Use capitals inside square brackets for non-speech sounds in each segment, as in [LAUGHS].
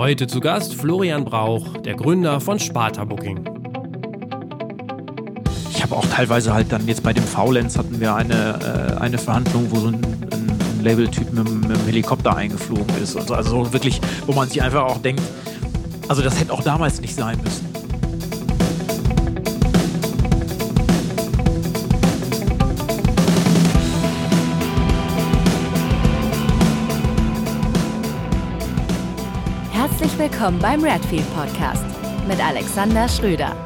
Heute zu Gast Florian Brauch, der Gründer von Sparta Booking. Ich habe auch teilweise halt dann jetzt bei dem Faulenz hatten wir eine, äh, eine Verhandlung, wo so ein, ein, ein Labeltyp mit, mit einem Helikopter eingeflogen ist. Und so. Also so wirklich, wo man sich einfach auch denkt, also das hätte auch damals nicht sein müssen. Willkommen beim Redfield Podcast mit Alexander Schröder.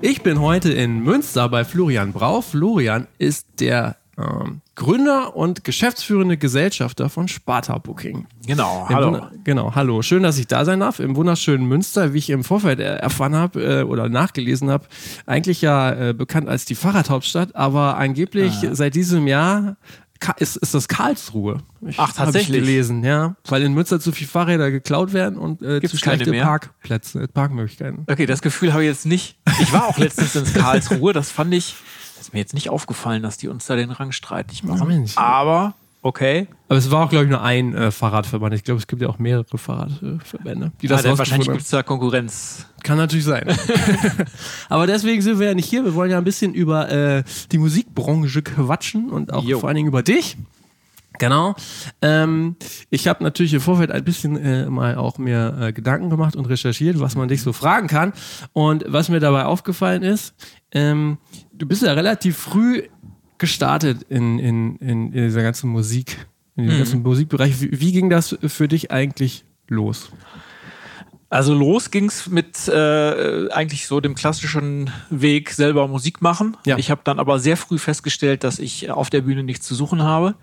Ich bin heute in Münster bei Florian Brauch. Florian ist der ähm, Gründer und geschäftsführende Gesellschafter von Sparta Booking. Genau, Im hallo. Wunder- Genau, hallo. Schön, dass ich da sein darf. Im wunderschönen Münster, wie ich im Vorfeld erfahren habe äh, oder nachgelesen habe, eigentlich ja äh, bekannt als die Fahrradhauptstadt, aber angeblich Ah. seit diesem Jahr ist, ist das Karlsruhe. Ich, Ach, tatsächlich? Ich gelesen, ja. Weil in Münster zu viele Fahrräder geklaut werden und äh, Gibt's zu keine schlechte mehr? Parkplätze, äh, Parkmöglichkeiten. Okay, das Gefühl habe ich jetzt nicht. Ich war auch letztens in Karlsruhe, das fand ich, das ist mir jetzt nicht aufgefallen, dass die uns da den Rang streitig machen. Mensch. Aber, okay. Aber es war auch, glaube ich, nur ein äh, Fahrradverband. Ich glaube, es gibt ja auch mehrere Fahrradverbände, die das Ja, denn wahrscheinlich gibt es da Konkurrenz. Kann natürlich sein. [LAUGHS] [LAUGHS] Aber deswegen sind wir ja nicht hier. Wir wollen ja ein bisschen über äh, die Musikbranche quatschen und auch Jo. vor allen Dingen über dich. Genau. Ähm, ich habe natürlich im Vorfeld ein bisschen äh, mal auch mir äh, Gedanken gemacht und recherchiert, was man dich so fragen kann. Und was mir dabei aufgefallen ist, ähm, du bist ja relativ früh gestartet in, in, in, in dieser ganzen Musik, in diesem ganzen Musikbereich. Wie, wie ging das für dich eigentlich los? Also los ging's mit äh, eigentlich so dem klassischen Weg selber Musik machen. Ja. Ich habe dann aber sehr früh festgestellt, dass ich auf der Bühne nichts zu suchen habe.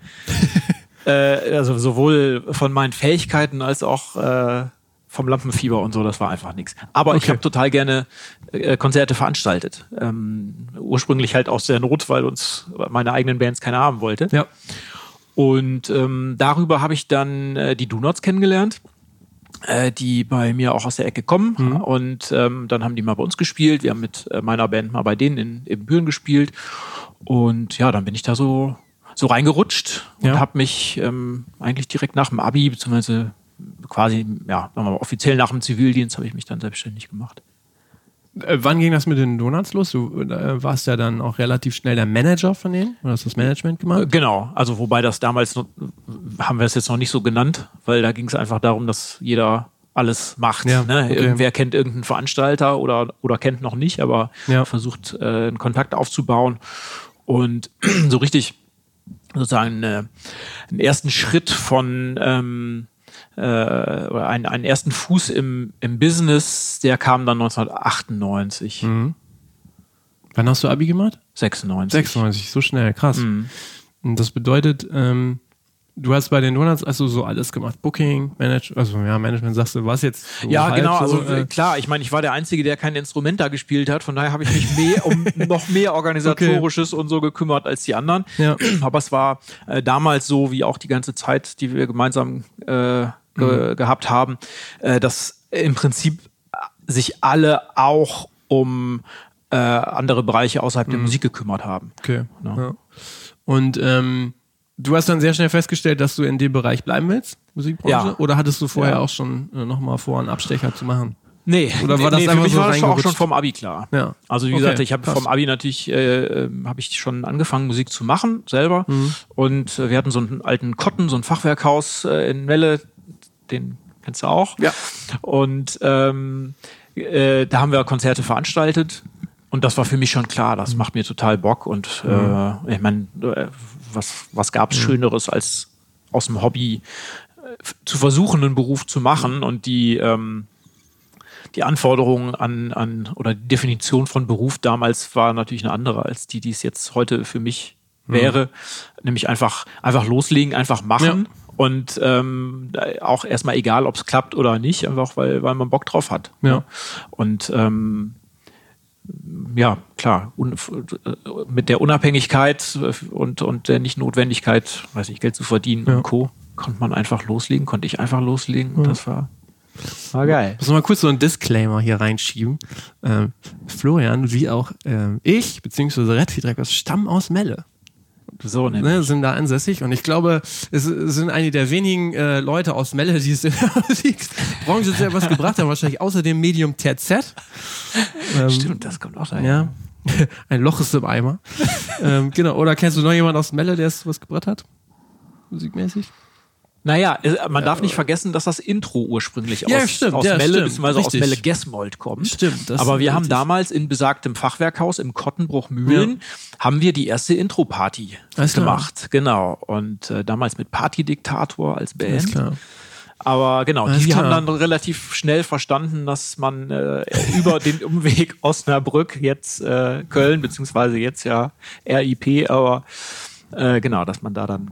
[LAUGHS] äh, also sowohl von meinen Fähigkeiten als auch äh, vom Lampenfieber und so, das war einfach nichts. Aber ich Okay. habe total gerne äh, Konzerte veranstaltet. Ähm, ursprünglich halt aus der Not, weil uns meine eigenen Bands keiner haben wollte. Ja. Und ähm, darüber habe ich dann äh, die Donuts kennengelernt, äh, die bei mir auch aus der Ecke kommen. Und ähm, dann haben die mal bei uns gespielt. Wir haben mit äh, meiner Band mal bei denen in, in Büren gespielt. Und ja, dann bin ich da so, so reingerutscht und Ja. habe mich ähm, eigentlich direkt nach dem Abi, beziehungsweise quasi, ja, mal, offiziell nach dem Zivildienst habe ich mich dann selbstständig gemacht. Äh, wann ging das mit den Donuts los? Du äh, warst ja dann auch relativ schnell der Manager von denen oder hast das Management Äh, gemacht? Genau, also wobei das damals noch, haben wir es jetzt noch nicht so genannt, weil da ging es einfach darum, dass jeder alles macht. Ja, ne? okay. Irgendwer kennt irgendeinen Veranstalter oder, oder kennt noch nicht, aber Ja. versucht äh, einen Kontakt aufzubauen und [CLEARS THROAT] so richtig sozusagen äh, einen ersten Schritt von ähm, äh, oder einen, einen ersten Fuß im, im Business, der kam dann 1998, Mhm. Wann hast du Abi gemacht? 96. 96, so schnell, krass. Mhm. Und das bedeutet, ähm, du hast bei den Donuts also so alles gemacht. Booking, Manage, also ja, Management sagst du, was jetzt so Ja, genau. So, Also äh, klar, ich meine, ich war der Einzige, der kein Instrument da gespielt hat. Von daher habe ich mich mehr um [LAUGHS] noch mehr organisatorisches und so gekümmert als die anderen. Ja. Aber es war äh, damals so, wie auch die ganze Zeit, die wir gemeinsam äh, ge gehabt haben, äh, dass im Prinzip sich alle auch um äh, andere Bereiche außerhalb der Musik gekümmert haben. okay. Ja. Ja. Und ähm, du hast dann sehr schnell festgestellt, dass du in dem Bereich bleiben willst, Musikbranche? Ja. Oder hattest du vorher auch schon äh, nochmal vor, einen Abstecher zu machen? Nee, Oder war das nee, für mich so war das auch schon vom Abi klar. Ja. Also wie Okay, gesagt, ich habe vom Abi natürlich äh, ähm, habe ich schon angefangen Musik zu machen selber Mhm. und äh, wir hatten so einen alten Kotten, so ein Fachwerkhaus äh, in Melle, den kennst du auch. Ja. Und ähm, äh, da haben wir Konzerte veranstaltet und das war für mich schon klar, das macht mir total Bock und Mhm. äh, ich meine, äh, was was gab's Schöneres als aus dem Hobby äh, zu versuchen, einen Beruf zu machen und die ähm, die Anforderungen an, an oder die Definition von Beruf damals war natürlich eine andere als die, die es jetzt heute für mich wäre. Nämlich einfach, einfach loslegen, einfach machen. Und ähm, auch erstmal egal, ob es klappt oder nicht, einfach weil, weil man Bock drauf hat. Ja. ne? Und ähm, ja, klar, un, äh, mit der Unabhängigkeit und, und der Nicht-Notwendigkeit, weiß ich, Geld zu verdienen Ja. und Co., konnte man einfach loslegen, konnte ich einfach loslegen. Und das war, war geil. Muss mal kurz so einen Disclaimer hier reinschieben. Ähm, Florian, wie auch ähm, ich, beziehungsweise Red Records, stammen aus Melle. So ne, sind da ansässig. Und ich glaube, es sind einige der wenigen äh, Leute aus Melle, die es in der [LAUGHS] Musikbranche sehr was gebracht haben, wahrscheinlich außer dem Medium TZ. Ähm, Stimmt, das kommt auch daher. Ja. [LAUGHS] Ein Loch ist im Eimer. ähm, genau. Oder kennst du noch jemanden aus Melle, der es was gebracht hat? Musikmäßig? Naja, äh, man darf nicht vergessen, dass das Intro ursprünglich Ja, aus, stimmt, aus ja, Melle bzw. aus. Melle Gesmold kommt. Stimmt, das Aber wir haben damals in besagtem Fachwerkhaus im Kottenbruch Mühlen haben wir die erste Intro-Party gemacht. Genau. Und äh, damals mit Partydiktator als Band. Aber genau, Alles die haben klar. dann relativ schnell verstanden, dass man äh, über den [LAUGHS] Umweg Osnabrück jetzt äh, Köln, beziehungsweise jetzt ja RIP, aber äh, genau, dass man da dann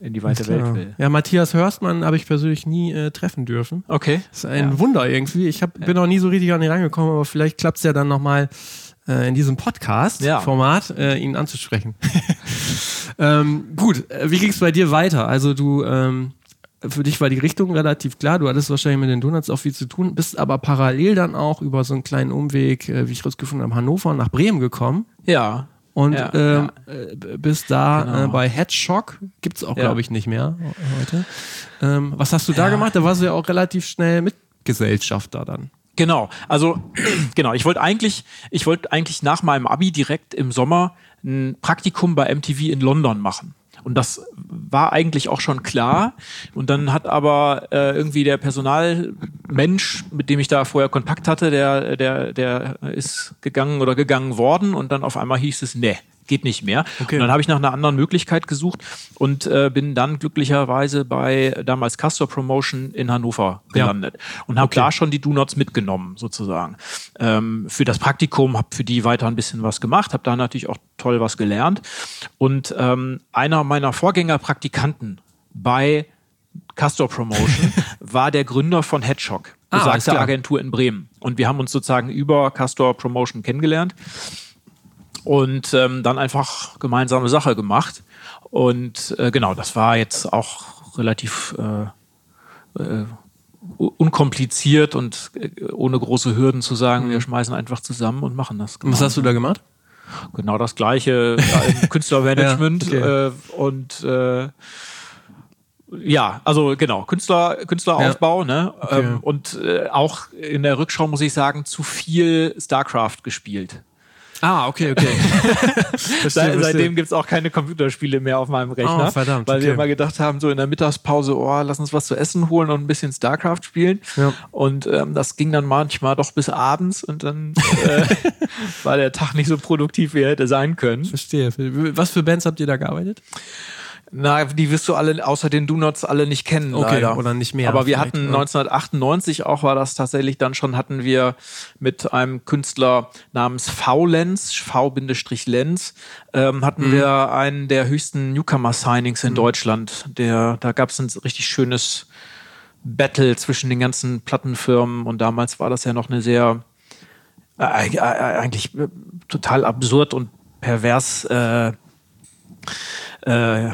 in die weite Welt Ja. will. ja, Matthias Hörstmann habe ich persönlich nie äh, treffen dürfen. Okay. Das ist ein Ja. Wunder irgendwie. Ich hab, bin noch nie so richtig an ihn rangekommen, aber vielleicht klappt es ja dann nochmal äh, in diesem Podcast-Format, äh, ihn anzusprechen. [LAUGHS] ähm, gut, äh, wie ging es bei dir weiter? Also du, ähm, für dich war die Richtung relativ klar, du hattest wahrscheinlich mit den Donuts auch viel zu tun, bist aber parallel dann auch über so einen kleinen Umweg, äh, wie ich rausgefunden habe, Hannover nach Bremen gekommen. Ja. Und Ja, ähm, äh, bist da Genau. äh, bei Headshock, gibt's auch, Ja. glaube ich, nicht mehr heute. Ähm, was hast du da Ja. gemacht? Da warst du ja auch relativ schnell Mitgesellschafter dann. Genau, also [CLEARS THROAT] genau, ich wollte eigentlich, ich wollte eigentlich nach meinem Abi direkt im Sommer ein Praktikum bei MTV in London machen. Und das war eigentlich auch schon klar. Und dann hat aber äh, irgendwie der Personalmensch, mit dem ich da vorher Kontakt hatte, der, der, der ist gegangen oder gegangen worden. Und dann auf einmal hieß es, nee, geht nicht mehr. Okay. Und dann habe ich nach einer anderen Möglichkeit gesucht und äh, bin dann glücklicherweise bei damals Castor Promotion in Hannover Ja. gelandet und habe da schon die Do-Nots mitgenommen sozusagen ähm, für das Praktikum, habe für die weiter ein bisschen was gemacht, habe da natürlich auch toll was gelernt und ähm, einer meiner Vorgängerpraktikanten bei Castor Promotion [LAUGHS] war der Gründer von Headshock, Ah, besagte klar. Agentur in Bremen und wir haben uns sozusagen über Castor Promotion kennengelernt und ähm, dann einfach gemeinsame Sache gemacht. Und äh, genau, das war jetzt auch relativ äh, äh, unkompliziert und äh, ohne große Hürden zu sagen, wir schmeißen einfach zusammen und machen das. Und was hast du da gemacht? Genau das gleiche [LAUGHS] Künstlermanagement Ja, okay. äh, und ja, also genau, Künstler, Künstleraufbau, ne? Okay. Ähm, und äh, auch in der Rückschau muss ich sagen, zu viel StarCraft gespielt. Ah, okay, okay. [LAUGHS] Seit, seitdem gibt's auch keine Computerspiele mehr auf meinem Rechner. Oh, verdammt, Weil wir okay. immer gedacht haben, so in der Mittagspause, oh, lass uns was zu essen holen und ein bisschen StarCraft spielen. Ja. Und ähm, das ging dann manchmal doch bis abends und dann äh, [LAUGHS] war der Tag nicht so produktiv, wie er hätte sein können. Verstehe. Was für Bands habt ihr da gearbeitet? Na, die wirst du alle, außer den Do-Nots, alle nicht kennen, Okay, leider. oder nicht mehr Aber wir hatten ja. 1998 auch, war das tatsächlich dann schon, hatten wir mit einem Künstler namens V-Lenz, V-Lenz, ähm, hatten Mhm. wir einen der höchsten Newcomer-Signings in Deutschland. Der, da gab es ein richtig schönes Battle zwischen den ganzen Plattenfirmen und damals war das ja noch eine sehr, äh, äh, eigentlich äh, total absurd und pervers, äh, äh,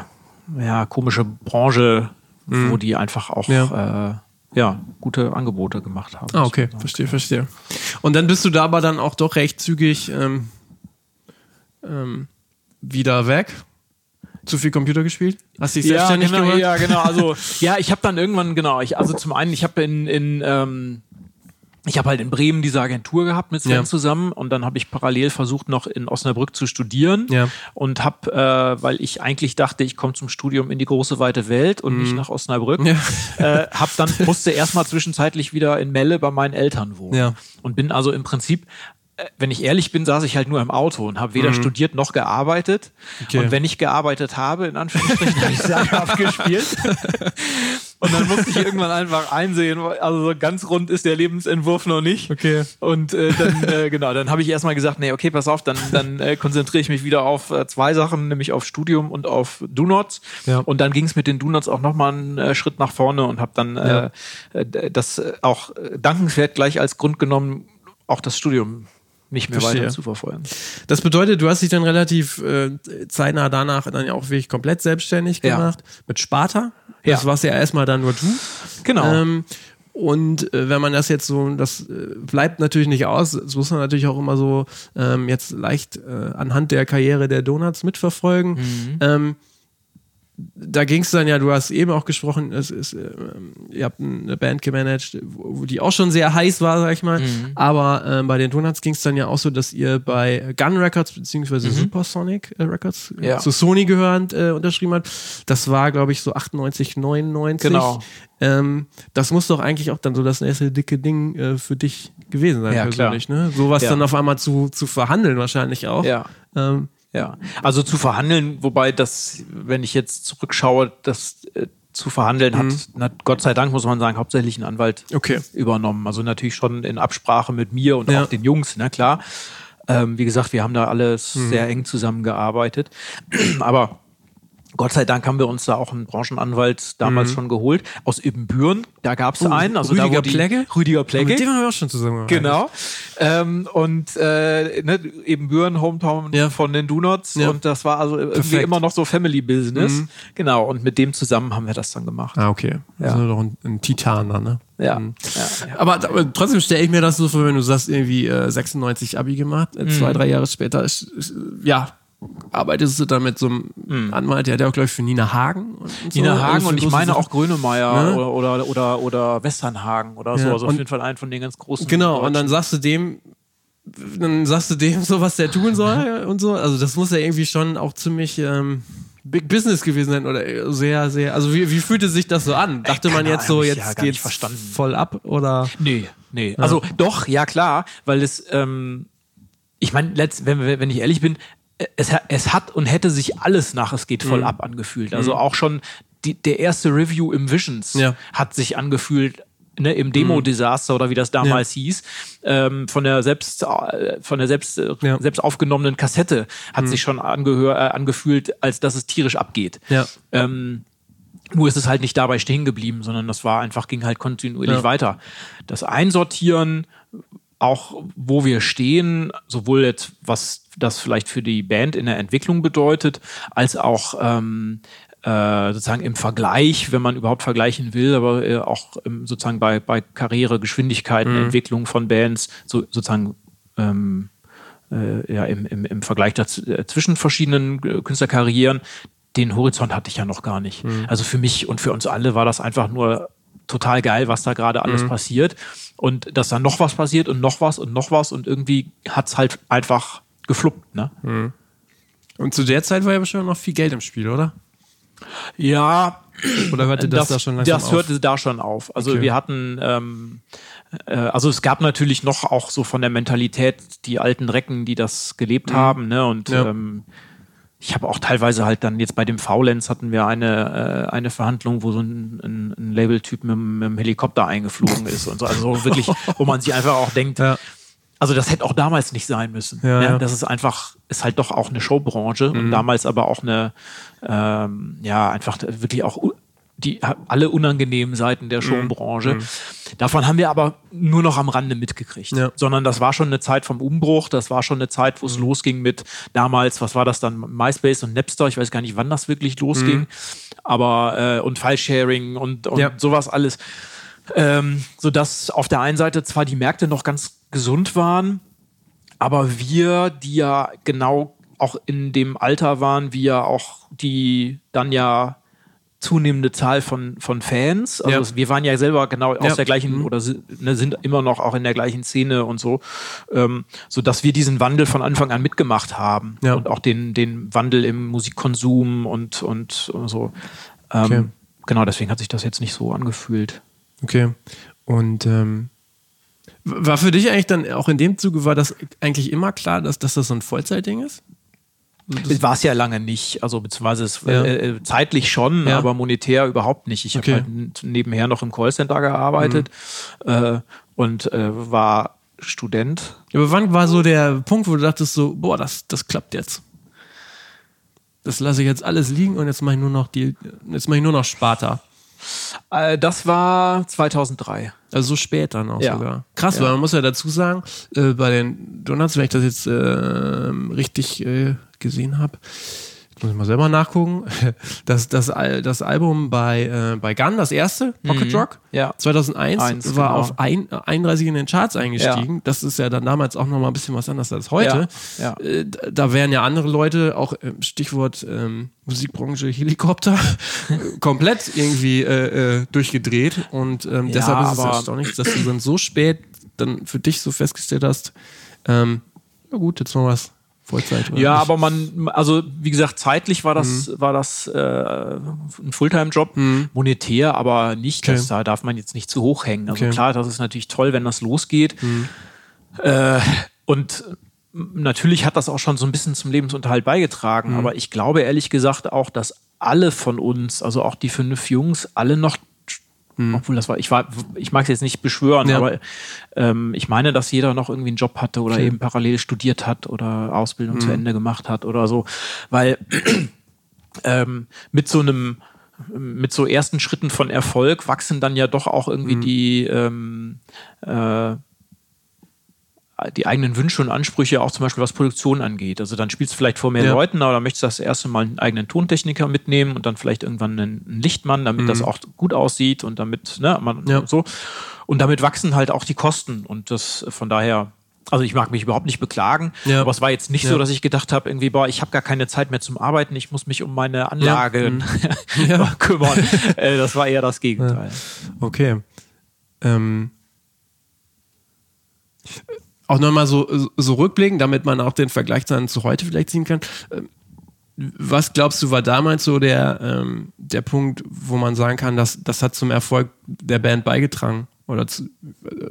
ja, komische Branche, wo die einfach auch Mhm. Ja. äh, ja, gute Angebote gemacht haben. Ah, okay, verstehe, verstehe. Und dann bist du da aber dann auch doch recht zügig ähm, ähm, wieder weg. Zu viel Computer gespielt? Hast dich Ja, selbstständig genau, gemacht? ja, genau. Also, [LAUGHS] ja, ich habe dann irgendwann, genau, ich, also zum einen, ich habe in, in ähm, ich habe halt in Bremen diese Agentur gehabt mit Sven Ja. zusammen und dann habe ich parallel versucht, noch in Osnabrück zu studieren Ja. und habe, äh, weil ich eigentlich dachte, ich komme zum Studium in die große weite Welt und nicht nach Osnabrück, Mhm. Ja. äh, hab dann musste erstmal zwischenzeitlich wieder in Melle bei meinen Eltern wohnen Ja. und bin also im Prinzip äh, wenn ich ehrlich bin, saß ich halt nur im Auto und habe weder studiert noch gearbeitet. Mhm. Okay. Und wenn ich gearbeitet habe, in Anführungsstrichen, habe ich Starcraft gespielt. [LAUGHS] Und dann musste ich irgendwann einfach einsehen, also so ganz rund ist der Lebensentwurf noch nicht. Okay. Und äh, dann, äh, genau, dann habe ich erstmal gesagt, nee, okay, pass auf, dann, dann äh, konzentriere ich mich wieder auf äh, zwei Sachen, nämlich auf Studium und auf Do-Nots. Ja. Und dann ging es mit den Do-Nots auch nochmal einen äh, Schritt nach vorne und habe dann Ja. äh, äh, das auch dankenswert gleich als Grund genommen, auch das Studium nicht mehr Verstehe. weiter zu verfolgen. Das bedeutet, du hast dich dann relativ äh, zeitnah danach dann ja auch wirklich komplett selbstständig Ja. gemacht. Mit Sparta. Ja. Das warst ja erstmal dann nur du. Genau. Ähm, und äh, wenn man das jetzt so, das äh, bleibt natürlich nicht aus, das muss man natürlich auch immer so ähm, jetzt leicht äh, anhand der Karriere der Donuts mitverfolgen. Mhm. Ähm, da ging es dann ja, du hast eben auch gesprochen, es ist, äh, ihr habt eine Band gemanagt, wo, die auch schon sehr heiß war, sag ich mal. Mhm. Aber ähm, bei den Donuts ging es dann ja auch so, dass ihr bei Gun Records beziehungsweise Supersonic äh, Records äh, Mhm. Ja. zu Sony gehörend äh, unterschrieben habt. Das war, glaube ich, so 98, 99. Genau. Ähm, das muss doch eigentlich auch dann so das nächste dicke Ding äh, für dich gewesen sein, Ja, persönlich, ne? Sowas Ja. dann auf einmal zu, zu verhandeln wahrscheinlich auch. Ja. Ähm, Ja, also zu verhandeln, wobei das, wenn ich jetzt zurückschaue, das äh, zu verhandeln hat, na, Gott sei Dank muss man sagen, hauptsächlich ein Anwalt Mhm. Okay. übernommen. Also natürlich schon in Absprache mit mir und Ja. auch den Jungs, na klar. Ähm, wie gesagt, wir haben da alles Mhm. sehr eng zusammengearbeitet. [CLEARS THROAT] Aber Gott sei Dank haben wir uns da auch einen Branchenanwalt damals schon geholt. Aus Ibbenbüren, da gab es einen. Also da, Mhm. Oh, Rüdiger wo die, Plegge? Rüdiger mit Plegge. dem haben wir auch schon zusammengearbeitet. Genau. Ähm, und äh, ne, eben Büren, Hometown Ja. von den Donuts. Ja. Und das war also irgendwie Perfekt. immer noch so Family Business. Mhm. Genau. Und mit dem zusammen haben wir das dann gemacht. Ah, okay. Ja. Das ist doch ein, ein Titan dann, ne? Ja. Mhm. ja. Aber, aber trotzdem stelle ich mir das so vor, wenn du sagst, irgendwie äh, 96 Abi gemacht, Mhm. äh, zwei, drei Jahre später, ist, ist, ja, arbeitest du dann mit so einem Anwalt, der hat ja auch, glaube ich, für Nina Hagen. Und, Mhm. Nina so, Hagen also und ich meine Sachen. auch Grönemeyer Ne? oder, oder, oder, oder Westernhagen oder so. Ja, Also auf und- jeden Fall einen von den ganz großen. Genau, und dann sagst du dem, dann sagst du dem so, was der tun soll und so. Also das muss ja irgendwie schon auch ziemlich ähm, Big Business gewesen sein oder sehr, sehr. Also wie, wie fühlte sich das so an? Dachte man jetzt so, jetzt ja, geht's verstanden. voll ab oder? Nee, nee. Also doch, ja klar, weil es, ähm, ich meine, wenn, wenn ich ehrlich bin, es, es hat und hätte sich alles nach Es geht Mhm. voll ab angefühlt. Also auch schon die, der erste Review im Visions Ja. hat sich angefühlt, ne, im Demo-Desaster oder wie das damals hieß, ähm, von der selbst äh, von der selbst, äh, Ja. selbst aufgenommenen Kassette hat sich schon angehör, äh, angefühlt, als dass es tierisch abgeht. Ja. Ähm, nur ist es halt nicht dabei stehen geblieben, sondern das war einfach, ging halt kontinuierlich Ja. weiter. Das Einsortieren, auch wo wir stehen, sowohl jetzt, was das vielleicht für die Band in der Entwicklung bedeutet, als auch ähm, äh, sozusagen im Vergleich, wenn man überhaupt vergleichen will, aber äh, auch ähm, sozusagen bei, bei Karriere, Geschwindigkeiten, Entwicklung von Bands, so, sozusagen ähm, äh, ja, im, im, im Vergleich daz äh, zwischen verschiedenen äh, Künstlerkarrieren, den Horizont hatte ich ja noch gar nicht. Also für mich und für uns alle war das einfach nur total geil, was da gerade alles passiert. Und dass da noch was passiert und noch was und noch was und irgendwie hat's halt einfach gefluppt, ne? Und zu der Zeit war ja bestimmt noch viel Geld im Spiel, oder? Ja, Oder hörte das, da schon langsam das auf? hörte da schon auf. Also Okay. wir hatten, ähm, äh, also es gab natürlich noch auch so von der Mentalität die alten Recken, die das gelebt haben, ne? Und Ja. ähm, ich habe auch teilweise halt dann jetzt bei dem Faulenz hatten wir eine, äh, eine Verhandlung, wo so ein, ein, ein Labeltyp mit, mit dem Helikopter eingeflogen ist und so. Also wirklich, [LAUGHS] wo man sich einfach auch denkt, Ja. Also das hätte auch damals nicht sein müssen. Ja, ne? ja. Das ist einfach, ist halt doch auch eine Showbranche Mhm. und damals aber auch eine, ähm, ja, einfach wirklich auch die alle unangenehmen Seiten Mhm. der Showbranche. Davon haben wir aber nur noch am Rande mitgekriegt. Ja. Sondern das war schon eine Zeit vom Umbruch, das war schon eine Zeit, Mhm. wo es losging mit damals, was war das dann, MySpace und Napster, ich weiß gar nicht, wann das wirklich losging, aber äh, und File-Sharing und, und Mhm. Ja. sowas alles. Ähm, sodass auf der einen Seite zwar die Märkte noch ganz gesund waren, aber wir, die ja genau auch in dem Alter waren, wie ja auch die dann ja zunehmende Zahl von, von Fans. Also Ja. wir waren ja selber genau aus Ja. der gleichen oder si- ne, sind immer noch auch in der gleichen Szene und so, ähm, so dass wir diesen Wandel von Anfang an mitgemacht haben Ja. und auch den, den Wandel im Musikkonsum und, und, und so. Ähm, Okay. Genau, deswegen hat sich das jetzt nicht so angefühlt. Okay. Und ähm, war für dich eigentlich dann auch in dem Zuge, war das eigentlich immer klar, dass, dass das so ein Vollzeitding ist? War es ja lange nicht, also beziehungsweise es, Ja. äh, äh, zeitlich schon, Ja. aber monetär überhaupt nicht. Ich Okay. habe halt nebenher noch im Callcenter gearbeitet äh, und äh, war Student. Aber wann war so der Punkt, wo du dachtest so, boah, das, das klappt jetzt? Das lasse ich jetzt alles liegen und jetzt mache ich nur noch die, jetzt mache ich nur noch Sparta. Äh, das war 2003. Also so spät dann auch Ja. sogar. Krass, Ja. weil man muss ja dazu sagen, äh, bei den Donuts, wenn ich das jetzt ähm, richtig äh, gesehen habe, muss ich mal selber nachgucken, [LAUGHS] das, das, das Album bei, äh, bei Gun, das erste, Pocket Mhm. Rock, Ja. 2001, Eins, war genau. auf ein, 31 in den Charts eingestiegen. Das ist ja dann damals auch nochmal ein bisschen was anderes als heute. Ja, ja. Äh, Da wären ja andere Leute, auch ähm, Stichwort ähm, Musikbranche Helikopter, [LAUGHS] komplett irgendwie äh, äh, durchgedreht. Und ähm, Ja, deshalb ist es erstaunlich, dass du dann so spät dann für dich so festgestellt hast, ähm, ja gut, jetzt noch was Vollzeit. oder Ja, aber man, also wie gesagt, zeitlich war das, Mhm. war das äh, ein Fulltime-Job, monetär, aber nicht, das, Okay. da darf man jetzt nicht zu hoch hängen. Also Okay. Mhm. klar, das ist natürlich toll, wenn das losgeht. Äh, und natürlich hat das auch schon so ein bisschen zum Lebensunterhalt beigetragen, Mhm. aber ich glaube ehrlich gesagt auch, dass alle von uns, also auch die fünf Jungs, alle noch obwohl das war, ich war, ich mag es jetzt nicht beschwören, Mhm. Ja. aber ähm, ich meine, dass jeder noch irgendwie einen Job hatte oder Okay. Mhm. eben parallel studiert hat oder Ausbildung zu Ende gemacht hat oder so, weil [CLEARS THROAT] ähm, mit so einem mit so ersten Schritten von Erfolg wachsen dann ja doch auch Mhm. irgendwie die ähm, äh, die eigenen Wünsche und Ansprüche auch zum Beispiel was Produktion angeht. Also dann spielst du vielleicht vor mehr Ja. Leuten, aber dann möchtest du das erste Mal einen eigenen Tontechniker mitnehmen und dann vielleicht irgendwann einen, Lichtmann, damit das auch gut aussieht und damit, ne, man Mhm. Ja. so. Und damit wachsen halt auch die Kosten. Und das von daher, also ich mag mich überhaupt nicht beklagen, Ja. aber es war jetzt nicht so, dass ich gedacht habe, irgendwie, boah, ich habe gar keine Zeit mehr zum Arbeiten, ich muss mich um meine Anlage Mhm. [LAUGHS] Kümmern. [LAUGHS] äh, das war eher das Gegenteil. Okay. Ähm, auch nochmal so, so rückblicken, damit man auch den Vergleich dann zu heute vielleicht ziehen kann. Ähm, Was glaubst du, war damals so der, ähm, der Punkt, wo man sagen kann, dass das hat zum Erfolg der Band beigetragen? Oder zu,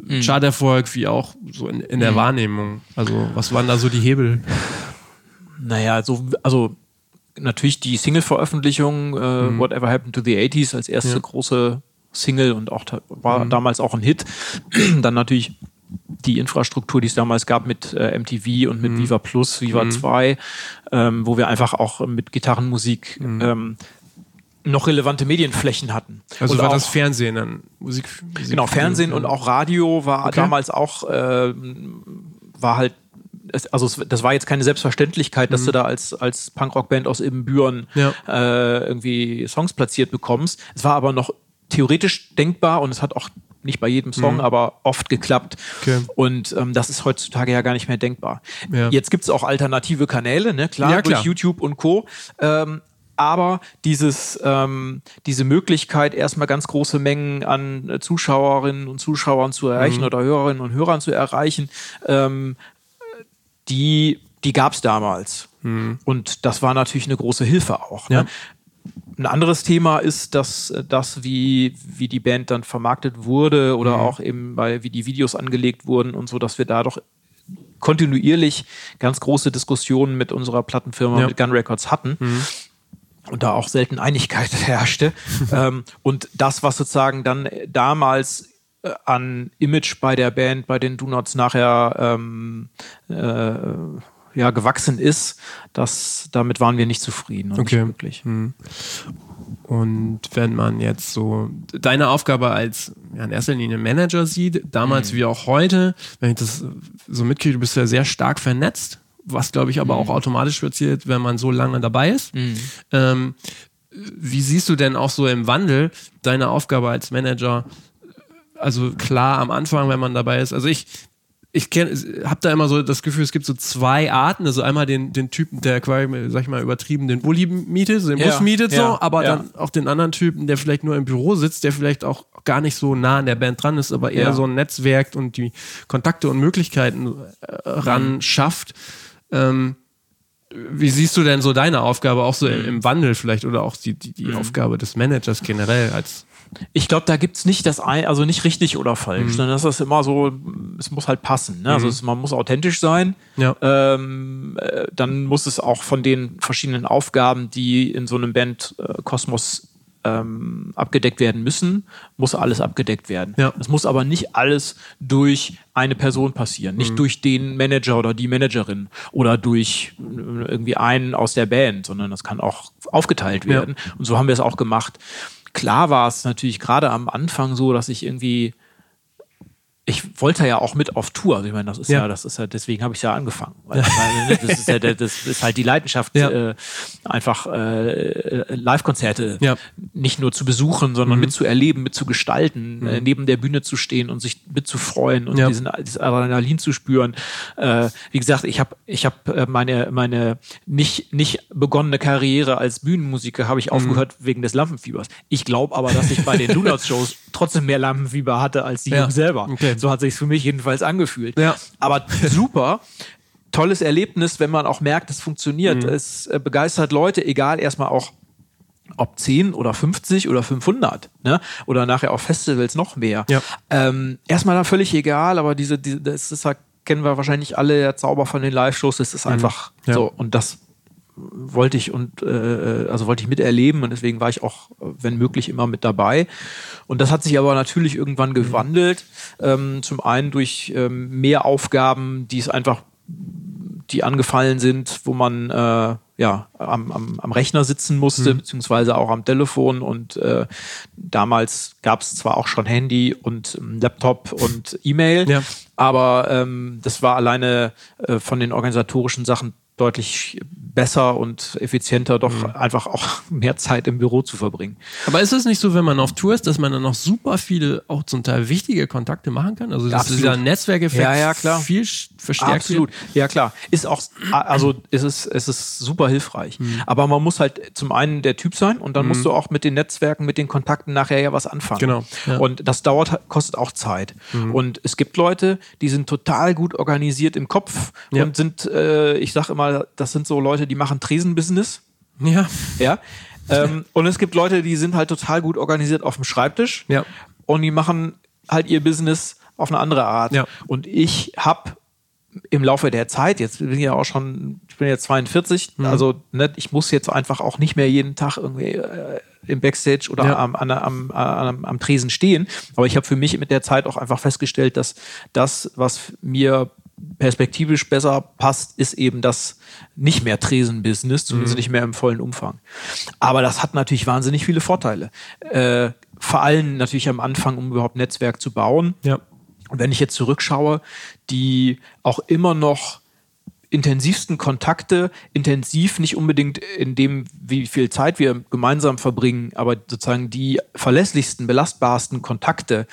äh, Charterfolg, wie auch so in, in der Wahrnehmung? Also, was waren da so die Hebel? Naja, so, also natürlich die Single-Veröffentlichung äh, Whatever Happened to the 80s als erste Mhm. Ja. große Single und auch war damals auch ein Hit. [CLEARS THROAT] Dann natürlich die Infrastruktur, die es damals gab mit äh, MTV und mit Mhm. Viva Plus, Viva 2, ähm, wo wir einfach auch mit Gitarrenmusik ähm, noch relevante Medienflächen hatten. Mhm. Also und war auch, das Fernsehen dann? Musik, Musik Genau, Fernsehen und auch Radio war Okay. damals auch, äh, war halt, also das war jetzt keine Selbstverständlichkeit, dass du da als, als Punkrock-Band aus Ibbenbüren Mhm. Ja. äh, irgendwie Songs platziert bekommst. Es war aber noch theoretisch denkbar und es hat auch nicht bei jedem Song, aber oft geklappt. Mhm. Okay. Und ähm, das ist heutzutage ja gar nicht mehr denkbar. Ja. Jetzt gibt es auch alternative Kanäle, ne? klar, Ja, klar. durch YouTube und Co. Ähm, aber dieses, ähm, diese Möglichkeit, erstmal ganz große Mengen an äh, Zuschauerinnen und Zuschauern zu erreichen Mhm. oder Hörerinnen und Hörern zu erreichen, ähm, die, die gab es damals. Und das war natürlich eine große Hilfe auch. Ne? Mhm. Ja. Ein anderes Thema ist, dass äh, das, wie, wie die Band dann vermarktet wurde oder Mhm. auch eben, weil wie die Videos angelegt wurden und so, dass wir da doch kontinuierlich ganz große Diskussionen mit unserer Plattenfirma, Ja. Mhm. mit Gun Records hatten. Und da auch selten Einigkeit [LAUGHS] herrschte. ähm, und das, was sozusagen dann damals äh, an Image bei der Band, bei den Do-Nots nachher ähm, äh, ja, gewachsen ist, das, damit waren wir nicht zufrieden und Okay. nicht glücklich. Und wenn man jetzt so deine Aufgabe als ja, in erster Linie Manager sieht, damals Mhm. wie auch heute, wenn ich das so mitkriege, du bist ja sehr stark vernetzt, was glaube ich Mhm. aber auch automatisch passiert, wenn man so lange dabei ist. Ähm, wie siehst du denn auch so im Wandel deine Aufgabe als Manager? Also klar am Anfang, wenn man dabei ist. Also ich, ich habe da immer so das Gefühl, es gibt so zwei Arten. Also einmal den, den Typen, der quasi, sag ich mal, übertrieben den Bulli mietet, so den Ja, Bus mietet, ja, so, aber ja. dann auch den anderen Typen, der vielleicht nur im Büro sitzt, der vielleicht auch gar nicht so nah an der Band dran ist, aber eher so ein Netzwerk und die Kontakte und Möglichkeiten äh, ran schafft. Ähm, wie siehst du denn so deine Aufgabe auch so im Wandel vielleicht oder auch die, die, die Aufgabe des Managers generell als Ich glaube, da gibt's nicht das ein, also nicht richtig oder falsch, sondern das ist immer so, es muss halt passen. Ne? Also es, man muss authentisch sein. Ja. Ähm, äh, dann muss es auch von den verschiedenen Aufgaben, die in so einem Band-Kosmos ähm, abgedeckt werden müssen, muss alles abgedeckt werden. Ja. Es muss aber nicht alles durch eine Person passieren, nicht durch den Manager oder die Managerin oder durch äh, irgendwie einen aus der Band, sondern das kann auch aufgeteilt Ja. werden. Und so haben wir es auch gemacht. Klar war es natürlich gerade am Anfang so, dass ich irgendwie ich wollte ja auch mit auf Tour. Also ich meine, das ist ja, Ja. das ist ja, deswegen habe ich ja angefangen. Weil, weil, ne, das ist ja, das ist halt die Leidenschaft, Ja. äh, einfach äh, Live-Konzerte Ja. nicht nur zu besuchen, sondern Mhm. mitzuerleben, mitzugestalten, äh, neben der Bühne zu stehen und sich mitzufreuen und diesen, dieses Adrenalin zu spüren. Äh, wie gesagt, ich habe ich hab, äh, meine, meine nicht, nicht begonnene Karriere als Bühnenmusiker habe ich Mhm. aufgehört wegen des Lampenfiebers. Ich glaube aber, dass ich bei den [LAUGHS] Donuts-Shows trotzdem mehr Lampenfieber hatte als die selber. Okay. So hat sich für mich jedenfalls angefühlt. Ja. Aber super. Tolles Erlebnis, wenn man auch merkt, es funktioniert. Mhm. Es äh, begeistert Leute, egal erstmal auch ob 10 oder 50 oder 500, ne? Oder nachher auf Festivals noch mehr. Ja. Ähm, erstmal dann völlig egal, aber diese, diese das ist halt, kennen wir wahrscheinlich alle, der Zauber von den Live-Shows, das ist einfach Mhm. Ja. so. Und das wollte ich und äh, also wollte ich miterleben und deswegen war ich auch, äh, wenn möglich, immer mit dabei. Und das hat sich aber natürlich irgendwann Mhm. gewandelt. Ähm, zum einen durch ähm, mehr Aufgaben, die es einfach die angefallen sind, wo man äh, ja am, am, am Rechner sitzen musste, Mhm. beziehungsweise auch am Telefon. Und äh, damals gab es zwar auch schon Handy und ähm, Laptop und E-Mail, Ja. aber ähm, das war alleine äh, von den organisatorischen Sachen deutlich besser und effizienter, doch Mhm. einfach auch [LAUGHS] mehr Zeit im Büro zu verbringen. Aber ist es nicht so, wenn man auf Tour ist, dass man dann noch super viele, auch zum Teil wichtige Kontakte machen kann? Also, Absolut. dieser Netzwerkeffekt Ja, ja, klar. viel verstärkt Absolut. wird? Ja, klar. Ist auch, also es ist, es ist super hilfreich. Mhm. Aber man muss halt zum einen der Typ sein und dann musst du auch mit den Netzwerken, mit den Kontakten nachher ja was anfangen. Genau, ja. Mhm. Und das dauert, kostet auch Zeit. Und es gibt Leute, die sind total gut organisiert im Kopf Ja. und sind, äh, ich sag immer, das sind so Leute, die machen Tresenbusiness. Ja. Ja. ähm, und es gibt Leute, die sind halt total gut organisiert auf dem Schreibtisch. Ja. Und die machen halt ihr Business auf eine andere Art. Ja. Und ich habe im Laufe der Zeit, jetzt bin ich ja auch schon, ich bin jetzt 42, Mhm. also ne, ich muss jetzt einfach auch nicht mehr jeden Tag irgendwie äh, im Backstage oder Ja. am, an, am, am, am Tresen stehen. Aber ich habe für mich mit der Zeit auch einfach festgestellt, dass das, was mir perspektivisch besser passt, ist eben das nicht mehr Tresen-Business, zumindest nicht mehr im vollen Umfang. Aber das hat natürlich wahnsinnig viele Vorteile. Äh, vor allem natürlich am Anfang, um überhaupt Netzwerk zu bauen. Ja. Und wenn ich jetzt zurückschaue, die auch immer noch intensivsten Kontakte, intensiv nicht unbedingt in dem, wie viel Zeit wir gemeinsam verbringen, aber sozusagen die verlässlichsten, belastbarsten Kontakte,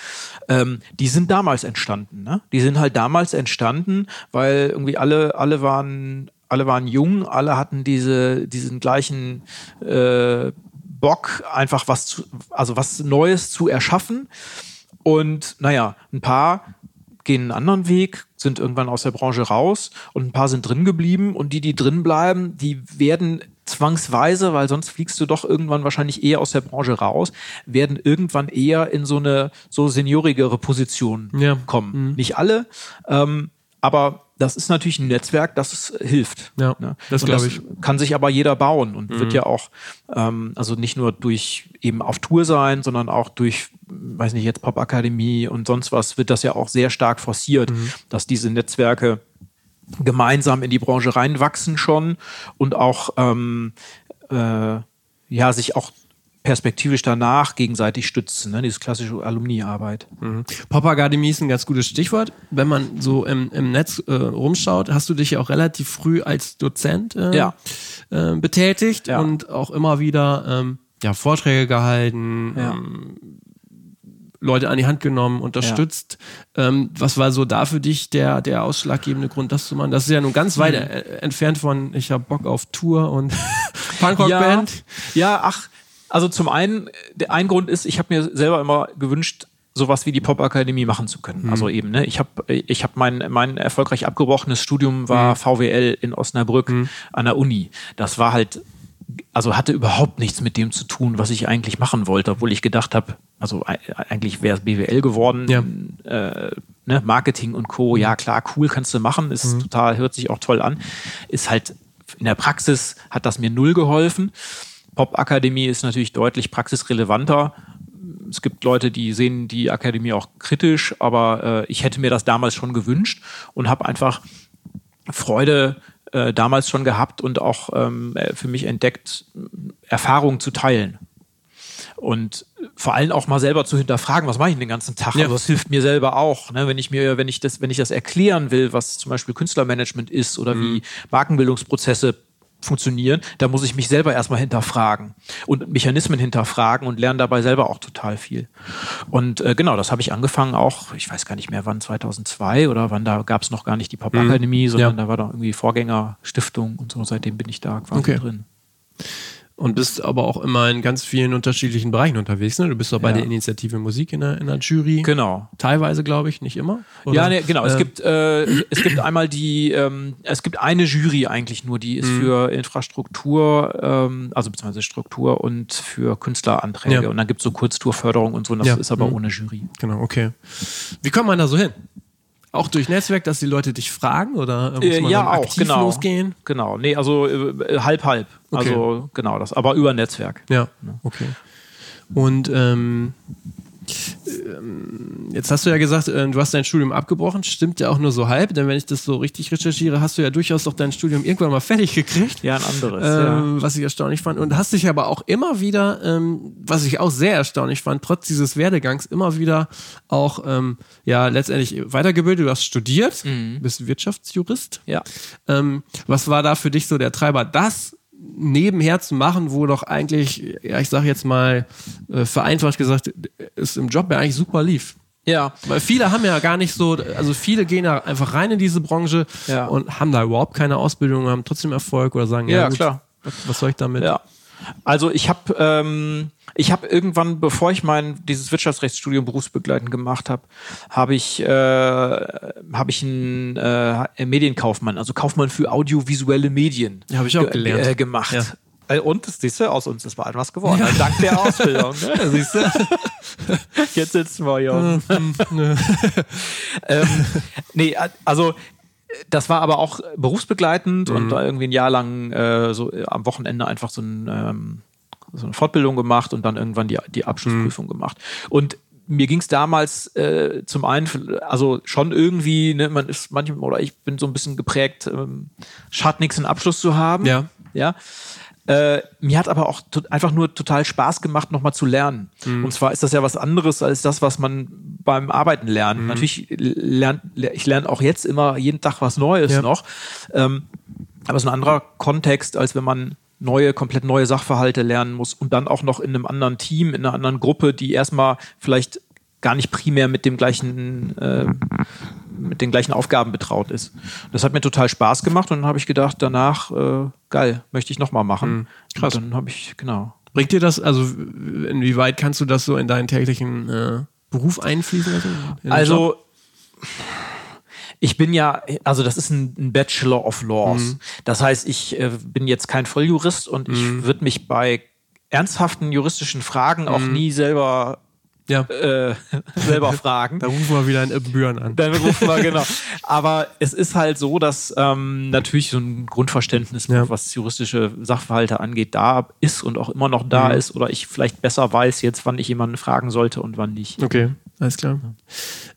ähm, die sind damals entstanden. Ne? Die sind halt damals entstanden, weil irgendwie alle, alle waren, alle waren jung, alle hatten diese, diesen gleichen äh, Bock, einfach was zu, also was Neues zu erschaffen. Und naja, ein paar gehen einen anderen Weg, sind irgendwann aus der Branche raus und ein paar sind drin geblieben und die, die drin bleiben, die werden zwangsweise, weil sonst fliegst du doch irgendwann wahrscheinlich eher aus der Branche raus, werden irgendwann eher in so eine so seniorigere Position Ja. kommen. Nicht alle, ähm, aber das ist natürlich ein Netzwerk, das es hilft. Ja, ne? das Und glaub ich. Kann sich aber jeder bauen und wird ja auch, ähm, also nicht nur durch eben auf Tour sein, sondern auch durch, weiß nicht, jetzt Popakademie und sonst was, wird das ja auch sehr stark forciert, dass diese Netzwerke gemeinsam in die Branche reinwachsen schon und auch ähm, äh, ja sich auch perspektivisch danach gegenseitig stützen, ne? diese klassische Alumni-Arbeit. Popakademie ist ein ganz gutes Stichwort. Wenn man so im, im Netz äh, rumschaut, hast du dich ja auch relativ früh als Dozent äh, Ja. äh, betätigt Ja. und auch immer wieder ähm, ja, Vorträge gehalten, Ja. ähm, Leute an die Hand genommen, unterstützt. Ähm, was war so da für dich der, der ausschlaggebende Grund, das zu machen? Das ist ja nun ganz weit Hm. äh, entfernt von ich habe Bock auf Tour und [LAUGHS] Punkrock-Band. Ja, ja, ach, also zum einen, der ein Grund ist, ich habe mir selber immer gewünscht, sowas wie die Popakademie machen zu können. Also eben, ne, ich habe ich hab mein, mein erfolgreich abgebrochenes Studium war VWL in Osnabrück an der Uni. Das war halt, also hatte überhaupt nichts mit dem zu tun, was ich eigentlich machen wollte, obwohl ich gedacht habe, also eigentlich wäre es BWL geworden, Ja. äh, ne, Marketing und Co. Ja, klar, cool kannst du machen, ist total, hört sich auch toll an. Ist halt in der Praxis hat das mir null geholfen. Popakademie ist natürlich deutlich praxisrelevanter. Es gibt Leute, die sehen die Akademie auch kritisch, aber äh, ich hätte mir das damals schon gewünscht und habe einfach Freude äh, damals schon gehabt und auch ähm, äh, für mich entdeckt, Erfahrungen zu teilen. Und vor allem auch mal selber zu hinterfragen, was mache ich den ganzen Tag? Ja. Also das hilft mir selber auch, ne? wenn ich mir, wenn ich das, wenn ich das erklären will, was zum Beispiel Künstlermanagement ist oder Mhm. wie Markenbildungsprozesse funktionieren, da muss ich mich selber erstmal hinterfragen und Mechanismen hinterfragen und lerne dabei selber auch total viel. Und äh, genau, das habe ich angefangen auch, ich weiß gar nicht mehr wann, 2002 oder wann, da gab es noch gar nicht die Pop-Akademie, sondern Mhm. Ja. da war doch irgendwie Vorgängerstiftung und so, seitdem bin ich da quasi Okay. drin. Und bist aber auch immer in ganz vielen unterschiedlichen Bereichen unterwegs. Ne? Du bist auch bei Ja. der Initiative Musik in der, in der Jury. Genau. Teilweise, glaube ich, nicht immer. Oder? Ja, nee, genau. es Äh, gibt äh, es gibt einmal die ähm, es gibt eine Jury eigentlich nur, die ist Mhm. für Infrastruktur, ähm, also beziehungsweise Struktur und für Künstleranträge. Ja. Und dann gibt es so Kurztourförderung und so. Und das Ja. ist aber Mhm. ohne Jury. Genau, okay. Wie kommt man da so hin? Auch durch Netzwerk, dass die Leute dich fragen oder muss Äh, man ja, auch, aktiv genau. Losgehen? Genau. Nee, also äh, halb halb. Okay. Also genau das, aber über Netzwerk. Ja, okay. Und ähm, jetzt hast du ja gesagt, äh, du hast dein Studium abgebrochen. Stimmt ja auch nur so halb, denn wenn ich das so richtig recherchiere, hast du ja durchaus doch dein Studium irgendwann mal fertig gekriegt. Ja, ein anderes. Ähm, Was ich erstaunlich fand. Und hast dich aber auch immer wieder, ähm, was ich auch sehr erstaunlich fand, trotz dieses Werdegangs immer wieder auch ähm, ja letztendlich weitergebildet. Du hast studiert, bist Wirtschaftsjurist. ja. Ähm, was war da für dich so der Treiber, das nebenher zu machen, wo doch eigentlich, ja, ich sage jetzt mal äh, vereinfacht gesagt, es im Job ja eigentlich super lief? Ja. Weil viele haben ja gar nicht so, also viele gehen da einfach rein in diese Branche Ja. und haben da überhaupt keine Ausbildung, haben trotzdem Erfolg oder sagen, ja, Ja, gut, klar. Was, was soll ich damit? Ja. Also ich habe ähm, ich habe irgendwann, bevor ich mein dieses Wirtschaftsrechtsstudium berufsbegleitend gemacht habe, habe ich äh, habe ich einen äh, Medienkaufmann, also Kaufmann für audiovisuelle Medien, Ja, hab ich auch ge- gelernt. Äh, gemacht. Ja. Äh, Und das siehst du, aus uns ist bald was geworden. Also Dank der Ausbildung. [LAUGHS] Ne? Siehst du? Jetzt sitzen wir hier. ähm, nee, also das war aber auch berufsbegleitend und da irgendwie ein Jahr lang äh, so äh, am Wochenende einfach so, ein, ähm, so eine Fortbildung gemacht und dann irgendwann die, die Abschlussprüfung gemacht. Und mir ging es damals äh, zum einen, also schon irgendwie, ne, man ist manchmal, oder ich bin so ein bisschen geprägt, ähm, schadet nichts, einen Abschluss zu haben. Ja. Ja. Äh, mir hat aber auch einfach nur total Spaß gemacht, nochmal zu lernen. Und zwar ist das ja was anderes als das, was man beim Arbeiten lernt. Natürlich lernt, ich lerne auch jetzt immer jeden Tag was Neues Ja. noch. Ähm, aber es ist ein anderer Kontext, als wenn man neue, komplett neue Sachverhalte lernen muss und dann auch noch in einem anderen Team, in einer anderen Gruppe, die erstmal vielleicht gar nicht primär mit dem gleichen, äh, mit den gleichen Aufgaben betraut ist. Das hat mir total Spaß gemacht und dann habe ich gedacht, danach, äh, geil, möchte ich nochmal machen. krass. Und dann habe ich, genau. Bringt dir das, also inwieweit kannst du das so in deinen täglichen äh, Beruf einfließen Job? Also, ich bin ja, also das ist ein, Bachelor of Laws. Mhm. Das heißt, ich äh, bin jetzt kein Volljurist und ich würde mich bei ernsthaften juristischen Fragen auch Mhm. nie selber, ja, äh, selber [LAUGHS] fragen. da rufen wir wieder einen Büren an. Dann rufen wir, genau. [LAUGHS] Aber es ist halt so, dass ähm, natürlich so ein Grundverständnis, Ja. was juristische Sachverhalte angeht, da ist und auch immer noch da Mhm. ist oder ich vielleicht besser weiß jetzt, wann ich jemanden fragen sollte und wann nicht. Okay, alles klar.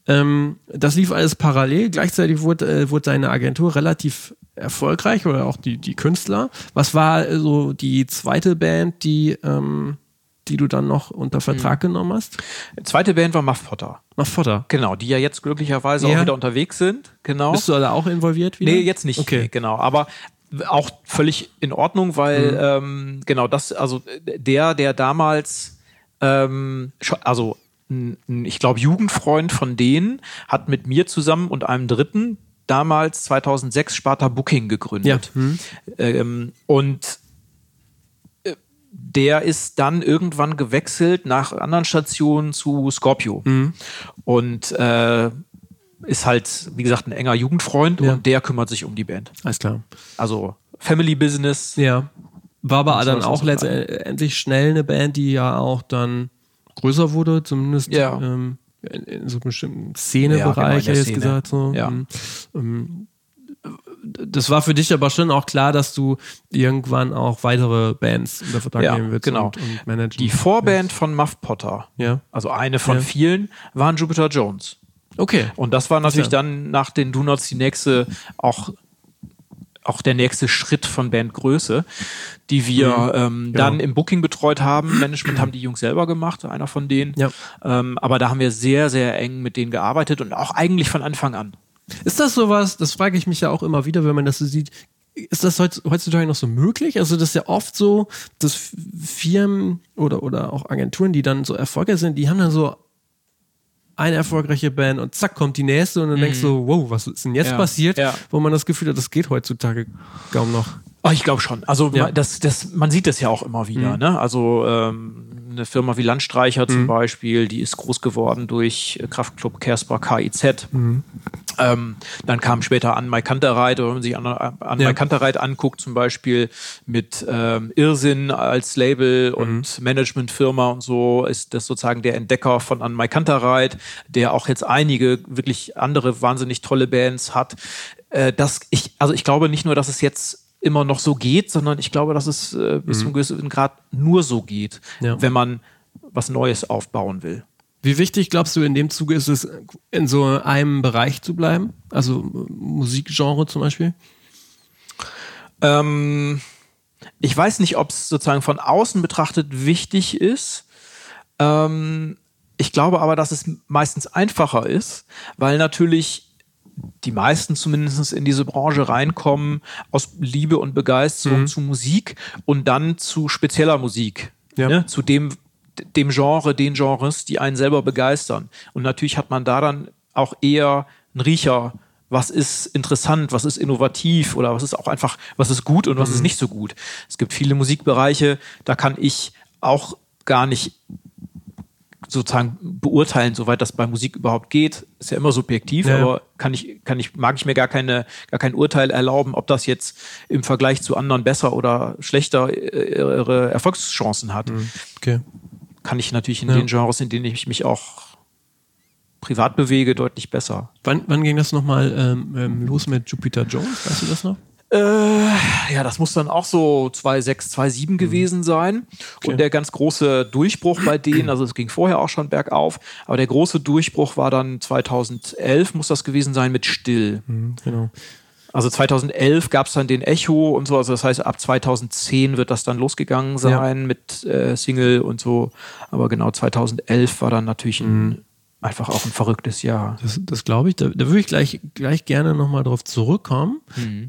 Ähm, das lief alles parallel. Gleichzeitig wurde, äh, wurde deine Agentur relativ erfolgreich oder auch die, die Künstler. Was war so die zweite Band, die, ähm, die du dann noch unter Vertrag genommen hast? Zweite Band war Muff Potter. Nach Potter. Genau, die ja jetzt glücklicherweise Ja. auch wieder unterwegs sind. Genau. Bist du da auch involviert wieder? Nee, jetzt nicht. Okay. Nee, genau. Aber auch völlig in Ordnung, weil Mhm. ähm, genau das, also der, der damals, ähm, also ich glaube, Jugendfreund von denen hat mit mir zusammen und einem Dritten damals 2006 Sparta Booking gegründet. Ja. Mhm. Ähm, und der ist dann irgendwann gewechselt nach anderen Stationen zu Scorpio. Mhm. Und äh, ist halt, wie gesagt, ein enger Jugendfreund Ja. und der kümmert sich um die Band. Alles klar. Also Family Business. Ja. War aber dann auch letztendlich schnell eine Band, die ja auch dann größer wurde, zumindest Ja. ähm, in, in so einem bestimmten Szenebereich, Ja, genau, ich jetzt Szene. gesagt. So. Ja. Mhm. Ähm, Das war für dich aber schon auch klar, dass du irgendwann auch weitere Bands unter Vertrag Ja, nehmen willst genau. und, und managen. Die Vorband von Muff Potter, Ja. also eine von Ja. vielen, waren Jupiter Jones. Okay. Und das war natürlich Ja. dann nach den Do Nots die nächste auch auch der nächste Schritt von Bandgröße, die wir Mhm. ähm, dann im Booking betreut haben. [CLEARS THROAT] Management haben die Jungs selber gemacht, einer von denen. Ja. Ähm, aber da haben wir sehr, sehr eng mit denen gearbeitet und auch eigentlich von Anfang an. Ist das sowas, das frage ich mich ja auch immer wieder, wenn man das so sieht, ist das heutz- heutzutage noch so möglich? Also das ist ja oft so, dass Firmen oder, oder auch Agenturen, die dann so erfolgreich sind, die haben dann so eine erfolgreiche Band und zack kommt die nächste und dann denkst du, wow, was ist denn jetzt Mhm. Ja, passiert? ja. Wo man das Gefühl hat, das geht heutzutage kaum noch. Oh, ich glaube schon. Also Ja. das, das, man sieht das ja auch immer wieder. Ne? Also ähm, eine Firma wie Landstreicher zum Beispiel, die ist groß geworden durch äh, Kraftclub Kersper KIZ. Ähm, dann kam später an Mai Kantereit, oder wenn man sich an, an Ja. Mai Kantereit anguckt, zum Beispiel mit ähm, Irrsinn als Label und Managementfirma und so, ist das sozusagen der Entdecker von An Mai Kantereit, der auch jetzt einige wirklich andere wahnsinnig tolle Bands hat. Äh, das, ich, also ich glaube nicht nur, dass es jetzt immer noch so geht, sondern ich glaube, dass es äh, bis zu einem gewissen Grad nur so geht, Ja. wenn man was Neues aufbauen will. Wie wichtig glaubst du in dem Zuge ist es, in so einem Bereich zu bleiben? Also Musikgenre zum Beispiel? Ähm, ich weiß nicht, ob es sozusagen von außen betrachtet wichtig ist. Ähm, ich glaube aber, dass es meistens einfacher ist, weil natürlich die meisten zumindest in diese Branche reinkommen aus Liebe und Begeisterung zu Musik und dann zu spezieller Musik. Ja. Ne? Zu dem, dem Genre, den Genres, die einen selber begeistern. Und natürlich hat man da dann auch eher einen Riecher, was ist interessant, was ist innovativ oder was ist auch einfach, was ist gut und was ist nicht so gut. Es gibt viele Musikbereiche, da kann ich auch gar nicht sozusagen beurteilen, soweit das bei Musik überhaupt geht. Ist ja immer subjektiv, Ja, aber kann ich, kann ich, mag ich mir gar keine, gar kein Urteil erlauben, ob das jetzt im Vergleich zu anderen besser oder schlechter äh, ihre Erfolgschancen hat. Okay. Kann ich natürlich in Ja. den Genres, in denen ich mich auch privat bewege, deutlich besser. Wann, wann ging das nochmal ähm, ähm, los mit Jupiter Jones? Weißt du das noch? Äh, ja, das muss dann auch so 2,6, 2,7 gewesen sein. Und der ganz große Durchbruch bei denen, also es ging vorher auch schon bergauf, aber der große Durchbruch war dann 2011, muss das gewesen sein, mit Still. Genau. Also 2011 gab es dann den Echo und so, also das heißt, ab 2010 wird das dann losgegangen sein mit äh, Single und so. Aber genau 2011 war dann natürlich ein, einfach auch ein verrücktes Jahr. Das, das glaube ich. Da, da würde ich gleich, gleich gerne nochmal drauf zurückkommen.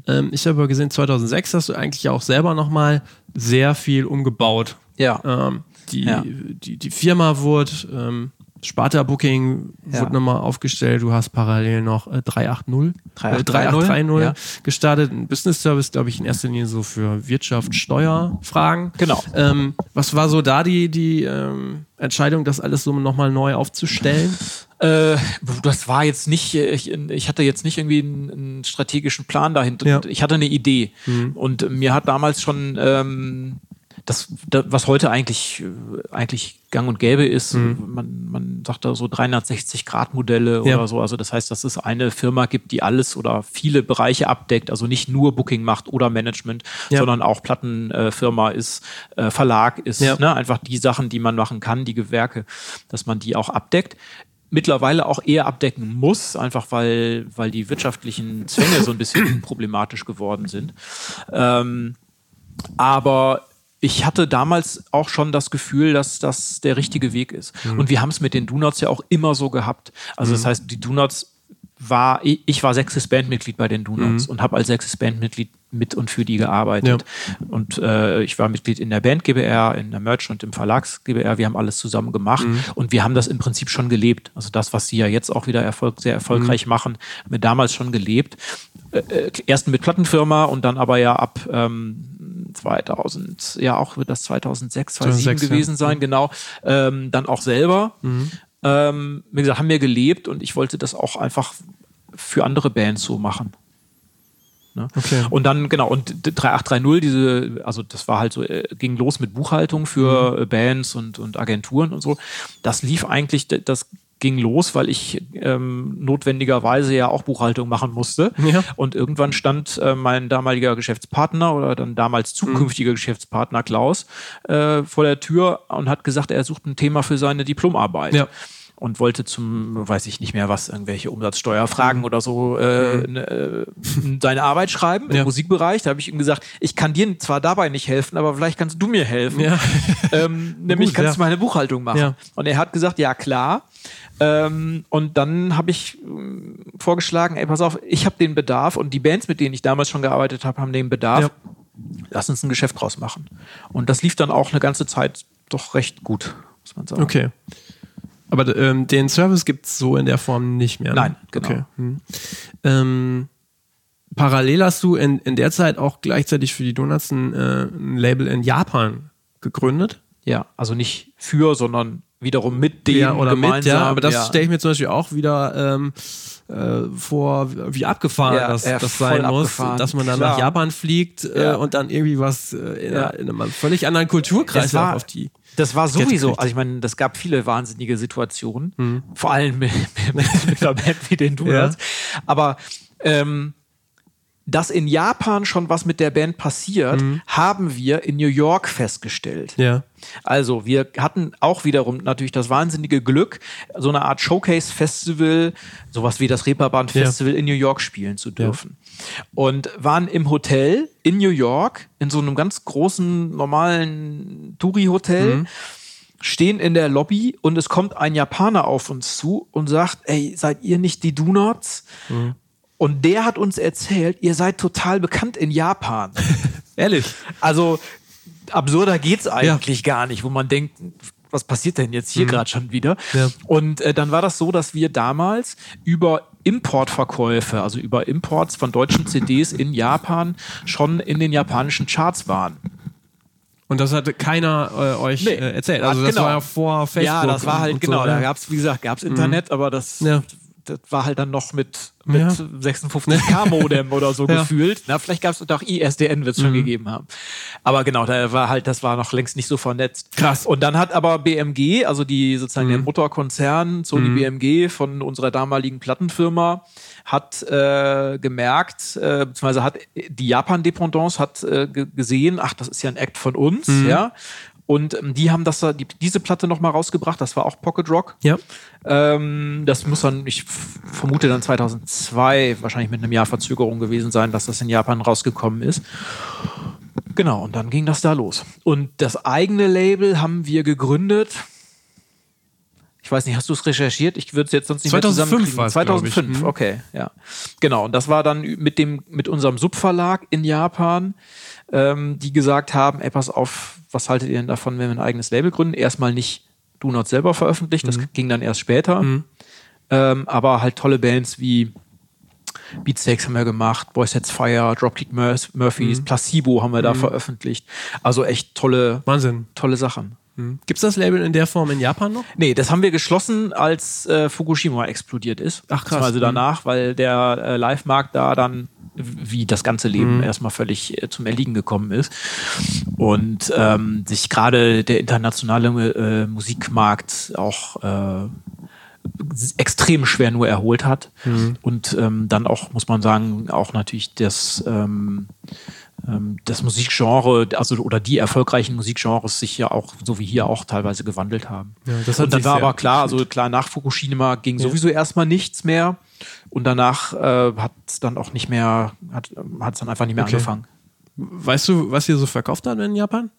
Ähm, ich habe aber gesehen, 2006 hast du eigentlich auch selber nochmal sehr viel umgebaut. Ja. Ähm, die, Ja. die, die Firma wurde, ähm, Sparta Booking Ja. wurde nochmal aufgestellt. Du hast parallel noch äh, 380, 3830, äh, 3830 ja. gestartet. Ein Business Service, glaube ich, in erster Linie so für Wirtschaft, Steuerfragen. Genau. Ähm, was war so da die, die ähm, Entscheidung, das alles so nochmal neu aufzustellen? Äh, das war jetzt nicht, äh, ich, ich hatte jetzt nicht irgendwie einen, einen strategischen Plan dahinter. Ja. Ich hatte eine Idee. Und mir hat damals schon ähm, das, da, was heute eigentlich, äh, eigentlich gang und gäbe ist, man, man sagt da so 360-Grad-Modelle Ja. oder so. Also das heißt, dass es eine Firma gibt, die alles oder viele Bereiche abdeckt, also nicht nur Booking macht oder Management, Ja. sondern auch Plattenfirma ist, äh, Verlag ist, Ja. ne? einfach die Sachen, die man machen kann, die Gewerke, dass man die auch abdeckt mittlerweile auch eher abdecken muss, einfach weil, weil die wirtschaftlichen Zwänge so ein bisschen [CLEARS THROAT] problematisch geworden sind. Ähm, aber ich hatte damals auch schon das Gefühl, dass das der richtige Weg ist. Und wir haben es mit den Donuts ja auch immer so gehabt. Also das heißt, die Donuts war, ich war sechstes Bandmitglied bei den Donuts und habe als sechstes Bandmitglied mit und für die gearbeitet. Und äh, ich war Mitglied in der Band GBR, in der Merch und im Verlags GBR. Wir haben alles zusammen gemacht und wir haben das im Prinzip schon gelebt. Also das, was sie ja jetzt auch wieder Erfolg, sehr erfolgreich machen, haben wir damals schon gelebt. Äh, äh, erst mit Plattenfirma und dann aber ja ab ähm, 2000, ja auch wird das 2006, 2007 2006, ja. gewesen sein, genau. Ähm, dann auch selber. Ähm, wie gesagt, haben wir gelebt und ich wollte das auch einfach für andere Bands so machen. Ne? Okay. Und dann, genau, und 3830, diese, also das war halt so, äh, ging los mit Buchhaltung für äh, Bands und, und Agenturen und so. Das lief eigentlich, das ging los, weil ich ähm, notwendigerweise ja auch Buchhaltung machen musste. Ja. Und irgendwann stand äh, mein damaliger Geschäftspartner oder dann damals zukünftiger Geschäftspartner Klaus äh, vor der Tür und hat gesagt, er sucht ein Thema für seine Diplomarbeit. Ja. Und wollte zum, weiß ich nicht mehr was, irgendwelche Umsatzsteuerfragen oder so äh, ne, äh, seine Arbeit schreiben im Ja. Musikbereich. Da habe ich ihm gesagt, ich kann dir zwar dabei nicht helfen, aber vielleicht kannst du mir helfen. Ja. [LAUGHS] Ähm, nämlich Gut, kannst ja. du meine Buchhaltung machen. Und er hat gesagt, ja klar. Ähm, und dann habe ich ähm, vorgeschlagen, ey, pass auf, ich habe den Bedarf und die Bands, mit denen ich damals schon gearbeitet habe, haben den Bedarf. Lass uns ein Geschäft draus machen. Und das lief dann auch eine ganze Zeit doch recht gut, muss man sagen. Okay. Aber ähm, den Service gibt es so in der Form nicht mehr. Ne? Nein, genau. Okay. Hm. Ähm, parallel hast du in, in der Zeit auch gleichzeitig für die Donuts ein, äh, ein Label in Japan gegründet. Ja, also nicht für, sondern wiederum mit dem ja, oder gemeinsam. mit, ja, aber das ja. stelle ich mir zum Beispiel auch wieder ähm, äh, vor, wie abgefahren Ja, das, das sein muss, abgefahren, dass man dann klar. nach Japan fliegt äh, und dann irgendwie was äh, in, einer, in einem völlig anderen Kulturkreis war- auf die. Das war sowieso, also ich meine, das gab viele wahnsinnige Situationen, Mhm. vor allem [LAUGHS] mit, mit, mit einer Band wie den Donuts. Aber ähm, dass in Japan schon was mit der Band passiert, haben wir in New York festgestellt. Mhm. Ja. Also, wir hatten auch wiederum natürlich das wahnsinnige Glück, so eine Art Showcase-Festival, sowas wie das Reeperbahn-Festival in New York spielen zu dürfen. Und waren im Hotel in New York, in so einem ganz großen, normalen Touri-Hotel, stehen in der Lobby und es kommt ein Japaner auf uns zu und sagt, ey, seid ihr nicht die Donuts? Und der hat uns erzählt, ihr seid total bekannt in Japan. [LAUGHS] Ehrlich. Also absurder geht's eigentlich gar nicht, wo man denkt, was passiert denn jetzt hier gerade schon wieder? Mhm. Ja. Und äh, dann war das so, dass wir damals über Importverkäufe, also über Imports von deutschen CDs in Japan schon in den japanischen Charts waren. Und das hatte keiner äh, euch Nee. äh, erzählt. Also das genau. war ja vor Facebook. ja, das war halt genau, So, da ja. gab's wie gesagt, gab's Internet, aber das Ja. Das war halt dann noch mit, mit Ja. 56k Modem oder so [LAUGHS] Ja. Mhm. gefühlt. Na, vielleicht gab es auch ISDN, wird es schon gegeben haben. Aber genau, da war halt, das war noch längst nicht so vernetzt. Krass. Und dann hat aber BMG, also die sozusagen Mhm. der Mutterkonzern Sony BMG von unserer damaligen Plattenfirma, hat äh, gemerkt, äh, beziehungsweise hat die Japan-Dependance hat äh, ge- gesehen, ach, das ist ja ein Act von uns, Mhm. ja. Und ähm, die haben das, da- die, diese Platte nochmal rausgebracht, das war auch Pocket Rock. Ja. Ähm, das muss dann, ich vermute dann 2002, wahrscheinlich mit einem Jahr Verzögerung gewesen sein, dass das in Japan rausgekommen ist. Genau, und dann ging das da los. Und das eigene Label haben wir gegründet. Ich weiß nicht, hast du es recherchiert? Ich würde es jetzt sonst nicht 2005 mehr zusammenkriegen. war's, glaub ich. 2005, Mhm. okay, ja. Genau, und das war dann mit dem mit unserem Subverlag in Japan, ähm, die gesagt haben, ey, pass auf, was haltet ihr denn davon, wenn wir ein eigenes Label gründen? Erstmal nicht Do Not selber veröffentlicht, Mhm. das ging dann erst später. Ähm, aber halt tolle Bands wie Beatsteaks haben wir gemacht, Boy Sets Fire, Dropkick Murphys, Mhm. Placebo haben wir da veröffentlicht. Also echt tolle, Wahnsinn. tolle Sachen. Gibt es das Label in der Form in Japan noch? Nee, das haben wir geschlossen, als äh, Fukushima explodiert ist. Ach, krass. Also Mhm. danach, weil der äh, Live-Markt da dann wie das ganze Mhm. Leben erstmal völlig äh, zum Erliegen gekommen ist. Und ähm, sich gerade der internationale äh, Musikmarkt auch äh, extrem schwer nur erholt hat. Mhm. Und ähm, dann auch, muss man sagen, auch natürlich das, ähm, das Musikgenre, also oder die erfolgreichen Musikgenres sich ja auch, so wie hier auch teilweise gewandelt haben. Ja, das hat und dann war aber klar, also klar, nach Fukushima ging sowieso erstmal nichts mehr. Und danach äh, hat es dann auch nicht mehr, hat es dann einfach nicht mehr Okay. angefangen. Weißt du, was ihr so verkauft hat in Japan?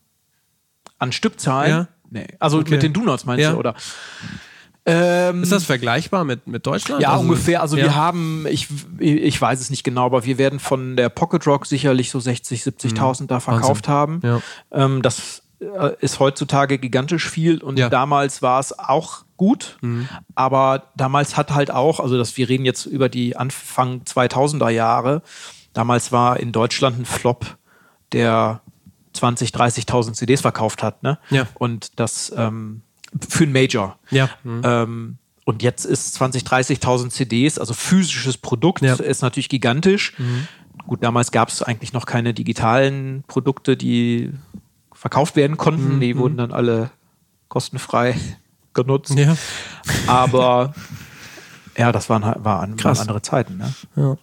An Stückzahlen? Ja. Nee. Also Okay. mit den Donuts meinst Ja. du, oder? Ähm, Ist das vergleichbar mit, mit Deutschland? Ja, Also- ungefähr. Also ja. wir haben, ich, ich weiß es nicht genau, aber wir werden von der Pocket Rock sicherlich so 60, 70.000 da verkauft haben. Ja. Ähm, das äh, ist heutzutage gigantisch viel und Ja. damals war es auch gut, aber damals hat halt auch, also das, wir reden jetzt über die Anfang 2000er Jahre, damals war in Deutschland ein Flop, der 20, 30.000 CDs verkauft hat, ne? Ja. Und das ähm, für ein Major. Ja. Ähm, und jetzt ist 20, 30.000 CDs, also physisches Produkt, Ja. ist natürlich gigantisch. Gut, damals gab es eigentlich noch keine digitalen Produkte, die verkauft werden konnten. Die wurden dann alle kostenfrei [LAUGHS] genutzt. Ja. Aber ja, das waren, halt- war an, Krass. waren andere Zeiten. Ne? ja.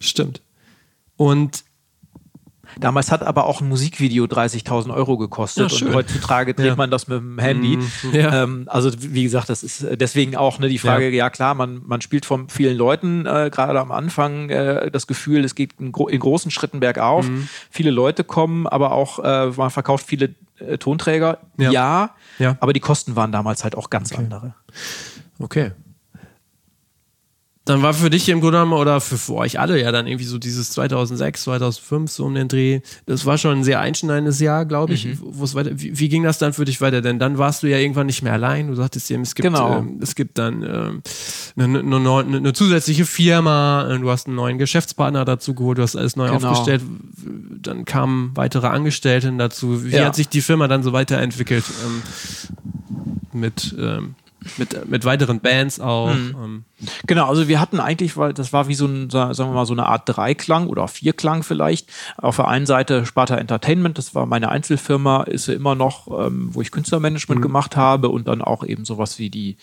Stimmt. Und Damals hat aber auch ein Musikvideo 30.000 Euro gekostet Ja, und heutzutage dreht Ja. man das mit dem Handy. Mhm. Ja. Ähm, also wie gesagt, das ist deswegen auch ne, die Frage, ja, klar, man, man spielt von vielen Leuten äh, gerade am Anfang äh, das Gefühl, es geht in, gro in großen Schritten bergauf. Mhm. Viele Leute kommen, aber auch äh, man verkauft viele äh, Tonträger. Ja. Ja. Ja. aber die Kosten waren damals halt auch ganz andere. Okay. Dann war für dich im Grunde genommen, oder für, für euch alle ja dann irgendwie so dieses 2006, 2005 so um den Dreh. Das war schon ein sehr einschneidendes Jahr, glaube ich. Mhm. Weiter, wie, wie ging das dann für dich weiter? Denn dann warst du ja irgendwann nicht mehr allein. Du sagtest eben, es gibt, Genau. ähm, es gibt dann ähm, eine, eine, eine, eine zusätzliche Firma, äh, du hast einen neuen Geschäftspartner dazu geholt, du hast alles neu Genau. aufgestellt. Dann kamen weitere Angestellte dazu. Wie Ja. hat sich die Firma dann so weiterentwickelt? Ähm, mit, ähm, mit, mit weiteren Bands auch. Mhm. Ähm, Genau, also wir hatten eigentlich, weil das war wie so ein, sa- sagen wir mal, so eine Art Dreiklang oder Vierklang vielleicht. Auf der einen Seite Sparta Entertainment, das war meine Einzelfirma, ist sie immer noch, ähm, wo ich Künstlermanagement gemacht habe und dann auch eben sowas wie die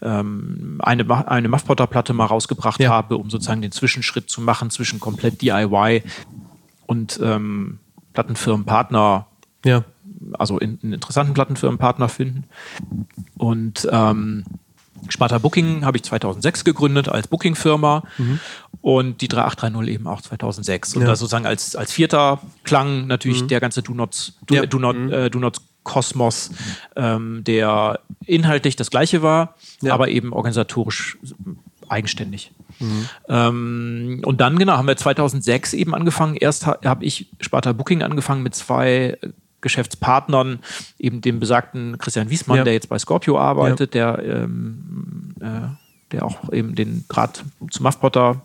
ähm, eine, Ma- eine Muffpotter-Platte mal rausgebracht Ja. habe, um sozusagen den Zwischenschritt zu machen zwischen komplett DIY und ähm, Plattenfirmenpartner ja. Also in, einen interessanten Plattenfirmenpartner finden. Und ähm, Sparta Booking habe ich 2006 gegründet als Bookingfirma und die 3830 eben auch 2006. Und Ja. das sozusagen als, als vierter Klang natürlich der ganze Do Not, Do, Ja. Do Not, äh, Do Not Kosmos, ähm, der inhaltlich das gleiche war, Ja. aber eben organisatorisch eigenständig. Ähm, und dann, genau, haben wir 2006 eben angefangen. Erst ha habe ich Sparta Booking angefangen mit zwei Geschäftspartnern, eben dem besagten Christian Wiesmann, Ja. der jetzt bei Scorpio arbeitet, der, ähm, äh, der auch eben den Draht zu Muffpotter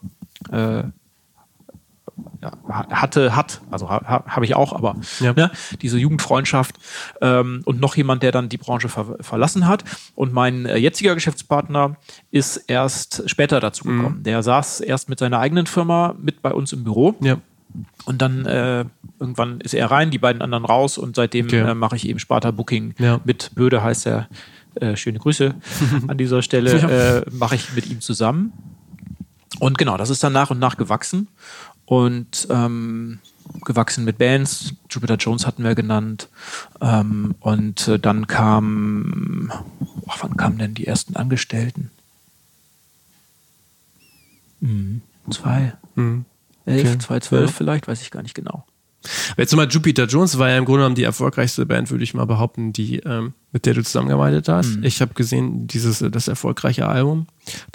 äh, ja, ha- hatte, hat, also ha, ha, habe ich auch, aber Ja. ne, diese Jugendfreundschaft ähm, und noch jemand, der dann die Branche ver verlassen hat. Und mein äh, jetziger Geschäftspartner ist erst später dazu Mhm. gekommen. Der saß erst mit seiner eigenen Firma mit bei uns im Büro Ja. Und dann äh, irgendwann ist er rein, die beiden anderen raus und seitdem Okay. äh, mache ich eben Sparta Booking Ja. mit Böde heißt er. Äh, schöne Grüße [LAUGHS] an dieser Stelle äh, mache ich mit ihm zusammen. Und genau, das ist dann nach und nach gewachsen und ähm, gewachsen mit Bands. Jupiter Jones hatten wir genannt. Ähm, und äh, dann kam, ach, wann kamen denn die ersten Angestellten? Mhm. Zwei, Mhm. Elf, Okay. zwei, zwölf Ja. vielleicht, weiß ich gar nicht genau. Jetzt mal Jupiter Jones war ja im Grunde genommen die erfolgreichste Band, würde ich mal behaupten, die ähm, mit der du zusammengearbeitet hast. Mhm. Ich habe gesehen, dieses äh, das erfolgreiche Album,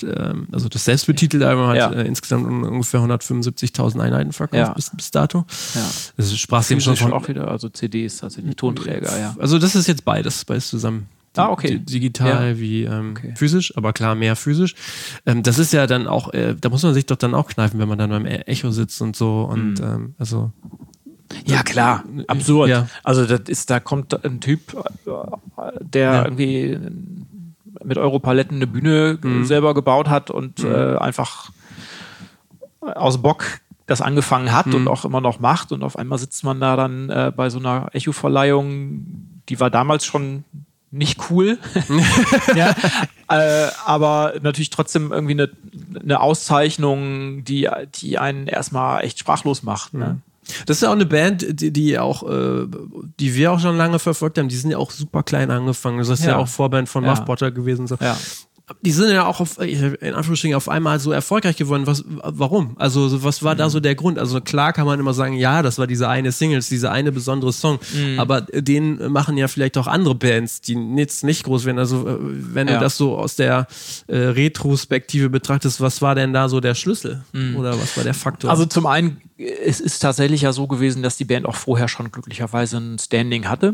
ähm, also das selbstbetitelte Album hat Ja. äh, insgesamt un- ungefähr 175.000 Einheiten verkauft Ja. bis, bis dato. Ja. Das sprach eben schon von auch wieder, also CDs, also die Tonträger, ja. Also das ist jetzt beides, beides zusammen. Ah, okay. Di- Digital Ja. wie ähm, Okay. physisch, aber klar mehr physisch. Ähm, das ist ja dann auch, äh, da muss man sich doch dann auch kneifen, wenn man dann beim E- Echo sitzt und so und Mhm. ähm, also Ja, klar, absurd. Ja. Also das ist, da kommt ein Typ, äh, der Ja. irgendwie mit Europaletten eine Bühne Mhm. selber gebaut hat und äh, einfach aus Bock das angefangen hat Mhm. und auch immer noch macht und auf einmal sitzt man da dann äh, bei so einer Echo-Verleihung, die war damals schon nicht cool, [LAUGHS] ja, äh, aber natürlich trotzdem irgendwie eine, eine Auszeichnung, die, die einen erstmal echt sprachlos macht. Ne? Das ist ja auch eine Band, die, die auch, äh, die wir auch schon lange verfolgt haben. Die sind ja auch super klein angefangen. Das ist ja, Ja. auch Vorband von Ja. Muff Potter gewesen. So. Ja. Die sind ja auch auf, in Anführungsstrichen auf einmal so erfolgreich geworden. Was, warum? Also, so, was war da so der Grund? Also, klar kann man immer sagen, ja, das war diese eine Singles, dieser eine besondere Song. Aber den machen ja vielleicht auch andere Bands, die jetzt nicht groß werden. Also, wenn du Ja. das so aus der äh, Retrospektive betrachtest, was war denn da so der Schlüssel? Oder was war der Faktor? Also zum einen, es ist tatsächlich ja so gewesen, dass die Band auch vorher schon glücklicherweise ein Standing hatte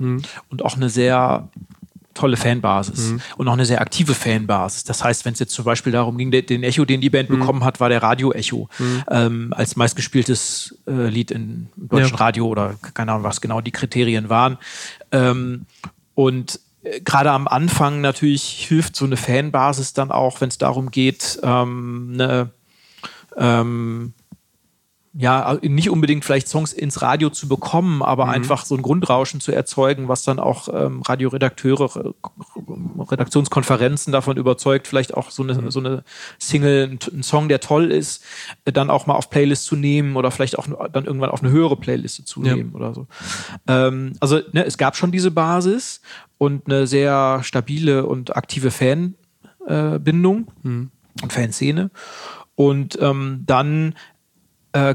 und auch eine sehr tolle Fanbasis und auch eine sehr aktive Fanbasis. Das heißt, wenn es jetzt zum Beispiel darum ging, den Echo, den die Band bekommen hat, war der Radio-Echo ähm, als meistgespieltes äh, Lied in, im deutschen Ja. Radio oder keine Ahnung, was genau die Kriterien waren. Ähm, und äh, gerade am Anfang natürlich hilft so eine Fanbasis dann auch, wenn es darum geht, ähm, eine ähm, ja, nicht unbedingt vielleicht Songs ins Radio zu bekommen, aber einfach so ein Grundrauschen zu erzeugen, was dann auch ähm, Radioredakteure, äh, Redaktionskonferenzen davon überzeugt, vielleicht auch so eine, mhm. so eine Single, ein Song, der toll ist, äh, dann auch mal auf Playlist zu nehmen oder vielleicht auch dann irgendwann auf eine höhere Playliste zu nehmen ja. oder so. Ähm, also ne, es gab schon diese Basis und eine sehr stabile und aktive Fanbindung äh, mhm. und Fanszene. Und ähm, dann äh,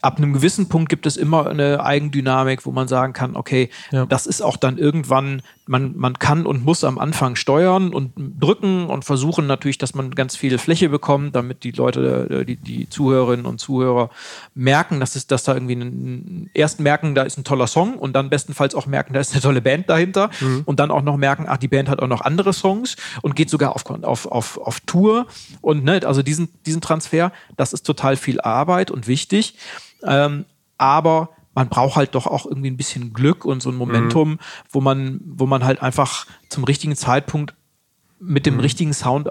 ab einem gewissen Punkt gibt es immer eine Eigendynamik, wo man sagen kann, okay, ja. das ist auch dann irgendwann, man, man kann und muss am Anfang steuern und drücken und versuchen natürlich, dass man ganz viel Fläche bekommt, damit die Leute, äh, die, die Zuhörerinnen und Zuhörer merken, dass, es, dass da irgendwie einen, erst merken, da ist ein toller Song und dann bestenfalls auch merken, da ist eine tolle Band dahinter mhm. und dann auch noch merken, ach, die Band hat auch noch andere Songs und geht sogar auf, auf, auf, auf Tour und ne, also diesen, diesen Transfer, das ist total viel Arbeit und wichtig. Ähm, aber man braucht halt doch auch irgendwie ein bisschen Glück und so ein Momentum, mhm. wo man, wo man halt einfach zum richtigen Zeitpunkt mit dem mhm. richtigen Sound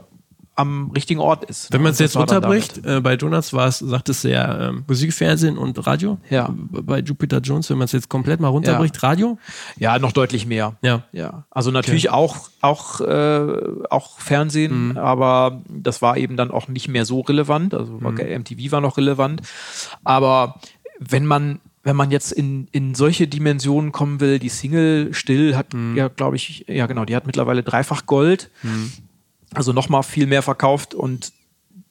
am richtigen Ort ist. Wenn man es jetzt runterbricht, äh, bei Donuts war es, sagt es ja ähm, Musik, Fernsehen und Radio. Ja. Bei Jupiter Jones, wenn man es jetzt komplett mal runterbricht, ja. Radio? Ja, noch deutlich mehr. Ja. ja. Also natürlich okay. auch, auch, äh, auch Fernsehen, mhm. aber das war eben dann auch nicht mehr so relevant. Also mhm. MTV war noch relevant. Aber wenn man wenn man jetzt in, in solche Dimensionen kommen will, die Single still hat mhm. ja, glaube ich, ja genau, die hat mittlerweile dreifach Gold. Mhm. Also nochmal viel mehr verkauft und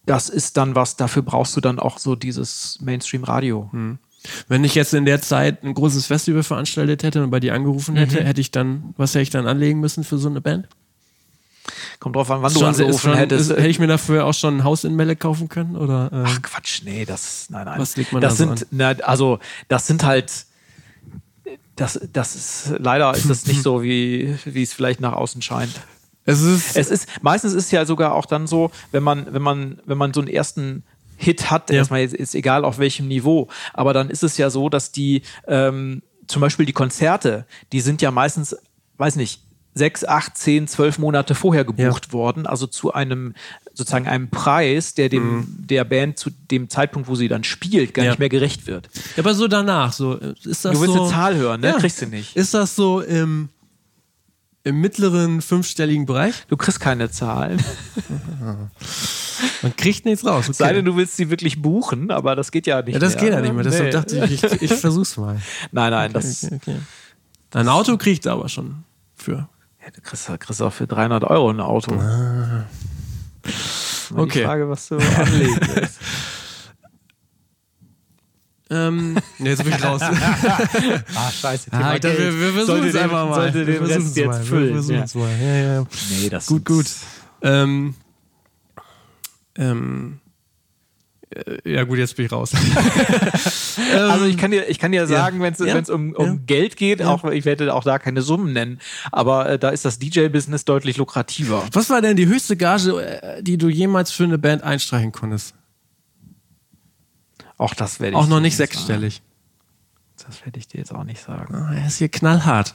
das ist dann was, dafür brauchst du dann auch so dieses Mainstream-Radio. Mhm. Wenn ich jetzt in der Zeit ein großes Festival veranstaltet hätte und bei dir angerufen hätte, mhm. hätte ich dann, was hätte ich dann anlegen müssen für so eine Band? Kommt drauf an, wann du angerufen schon, hättest. Ist, hätte ich mir dafür auch schon ein Haus in Melle kaufen können? Oder, äh, Ach Quatsch, nee, das, nein, nein. Was legt man das da sind, so na, also, das sind halt, das, das ist, leider ist das nicht [LAUGHS] so, wie, wie es vielleicht nach außen scheint. Es ist, es ist, meistens ist es ja sogar auch dann so, wenn man, wenn man, wenn man so einen ersten Hit hat, ja. erstmal ist egal auf welchem Niveau, aber dann ist es ja so, dass die, ähm, zum Beispiel die Konzerte, die sind ja meistens, weiß nicht, sechs, acht, zehn, zwölf Monate vorher gebucht ja. worden, also zu einem sozusagen einem Preis, der dem mhm. der Band zu dem Zeitpunkt, wo sie dann spielt, gar ja. nicht mehr gerecht wird. Ja, aber so danach, so ist das Du willst so, eine Zahl hören, ne? Ja. Kriegst du nicht. Ist das so im im mittleren fünfstelligen Bereich? Du kriegst keine Zahlen. [LAUGHS] Man kriegt nichts raus. Okay. Sei denn, du willst sie wirklich buchen, aber das geht ja nicht. Ja, das mehr. geht ja nicht mehr. Deshalb nee. dachte ich, ich, ich [LAUGHS] versuch's mal. Nein, nein, okay, das. Okay, okay. Ein Auto kriegt aber schon für. Ja, du kriegst, kriegst auch für 300 Euro ein Auto. Ah. Okay. Die Frage, was du anlegen willst. [LAUGHS] Ähm, [LAUGHS] ne, jetzt bin ich raus. [LAUGHS] ah, scheiße. Ah, ich dachte, wir, wir versuchen es einfach mal. Sollte den wir Rest jetzt füllen. Wir versuchen es ja. mal. Ja, ja. Nee, das gut, gut. Ähm, ähm, äh, ja gut, jetzt bin ich raus. [LAUGHS] also ich kann dir, ich kann dir sagen, ja. wenn es um, um ja. Geld geht, auch ich werde auch da keine Summen nennen, aber äh, da ist das DJ-Business deutlich lukrativer. Was war denn die höchste Gage, äh, die du jemals für eine Band einstreichen konntest? Auch das werde ich. Auch noch nicht sechsstellig. Das werde ich dir jetzt auch nicht sagen. Oh, er ist hier knallhart.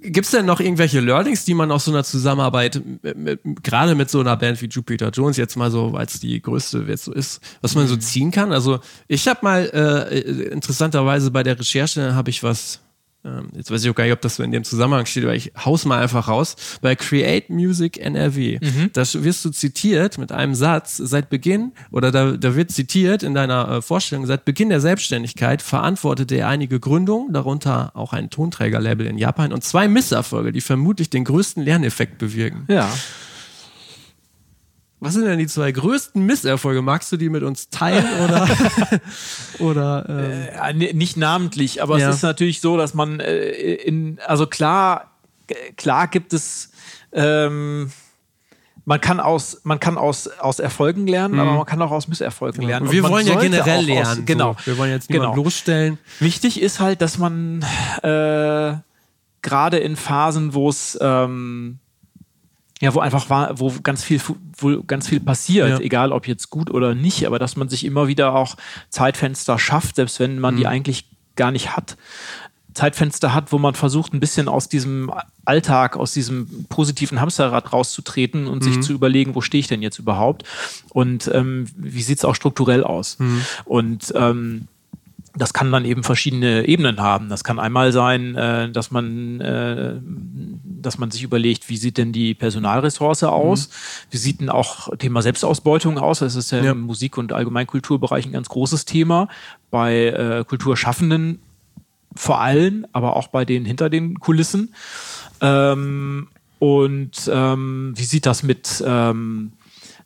Gibt es denn noch irgendwelche Learnings, die man aus so einer Zusammenarbeit, mit, mit, gerade mit so einer Band wie Jupiter Jones, jetzt mal so, als die größte jetzt so ist, was man so mhm. ziehen kann? Also ich habe mal äh, interessanterweise bei der Recherche habe ich was ähm, jetzt weiß ich auch gar nicht, ob das so in dem Zusammenhang steht, aber ich haus mal einfach raus. Bei Create Music NRW, mhm. da wirst du zitiert mit einem Satz, seit Beginn, oder da, da wird zitiert in deiner äh, Vorstellung, seit Beginn der Selbstständigkeit verantwortete er einige Gründungen, darunter auch ein Tonträgerlabel in Japan und zwei Misserfolge, die vermutlich den größten Lerneffekt bewirken. Ja. Was sind denn die zwei größten Misserfolge? Magst du die mit uns teilen oder? [LAUGHS] oder ähm? äh, nicht namentlich, aber ja. es ist natürlich so, dass man äh, in, also klar, klar gibt es, ähm, man kann aus, man kann aus, aus Erfolgen lernen, mhm. aber man kann auch aus Misserfolgen lernen. Und wir wollen ja generell lernen. Aus, genau. So. Wir wollen jetzt genau. bloßstellen. Wichtig ist halt, dass man äh, gerade in Phasen, wo es ähm, ja, wo einfach war, wo ganz viel, wo ganz viel passiert, ja. egal ob jetzt gut oder nicht, aber dass man sich immer wieder auch Zeitfenster schafft, selbst wenn man mhm. die eigentlich gar nicht hat. Zeitfenster hat, wo man versucht, ein bisschen aus diesem Alltag, aus diesem positiven Hamsterrad rauszutreten und mhm. sich zu überlegen, wo stehe ich denn jetzt überhaupt und ähm, wie sieht es auch strukturell aus. Mhm. Und ähm, das kann dann eben verschiedene Ebenen haben. Das kann einmal sein, äh, dass man, äh, dass man sich überlegt, wie sieht denn die Personalressource aus? Mhm. Wie sieht denn auch Thema Selbstausbeutung aus? Das ist ja, ja. im Musik- und Allgemeinkulturbereich ein ganz großes Thema. Bei äh, Kulturschaffenden vor allem, aber auch bei denen hinter den Kulissen. Ähm, und ähm, wie sieht das mit, ähm,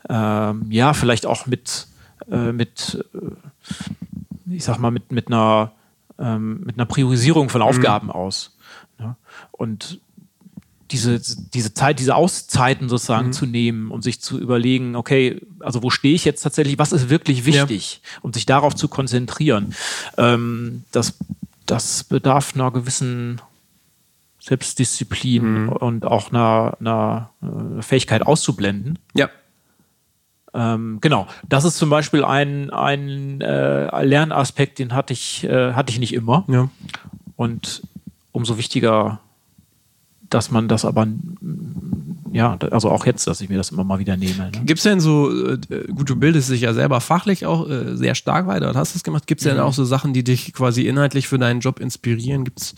ähm, ja, vielleicht auch mit, äh, mit äh, ich sag mal, mit, mit, einer, ähm, mit einer Priorisierung von mhm. Aufgaben mhm. aus. Ja? Und diese, diese Zeit, diese Auszeiten sozusagen mhm. zu nehmen und sich zu überlegen, okay, also wo stehe ich jetzt tatsächlich, was ist wirklich wichtig ja. und sich darauf zu konzentrieren. Ähm, das, das bedarf einer gewissen Selbstdisziplin mhm. und auch einer, einer äh, Fähigkeit auszublenden. Ja. Ähm, genau, das ist zum Beispiel ein, ein äh, Lernaspekt, den hatte ich, äh, hatte ich nicht immer. Ja. Und umso wichtiger dass man das aber, ja, also auch jetzt, dass ich mir das immer mal wieder nehme. Ne? Gibt es denn so, äh, gut, du bildest dich ja selber fachlich auch äh, sehr stark weiter und hast es gemacht. Gibt es mhm. denn auch so Sachen, die dich quasi inhaltlich für deinen Job inspirieren? Gibt es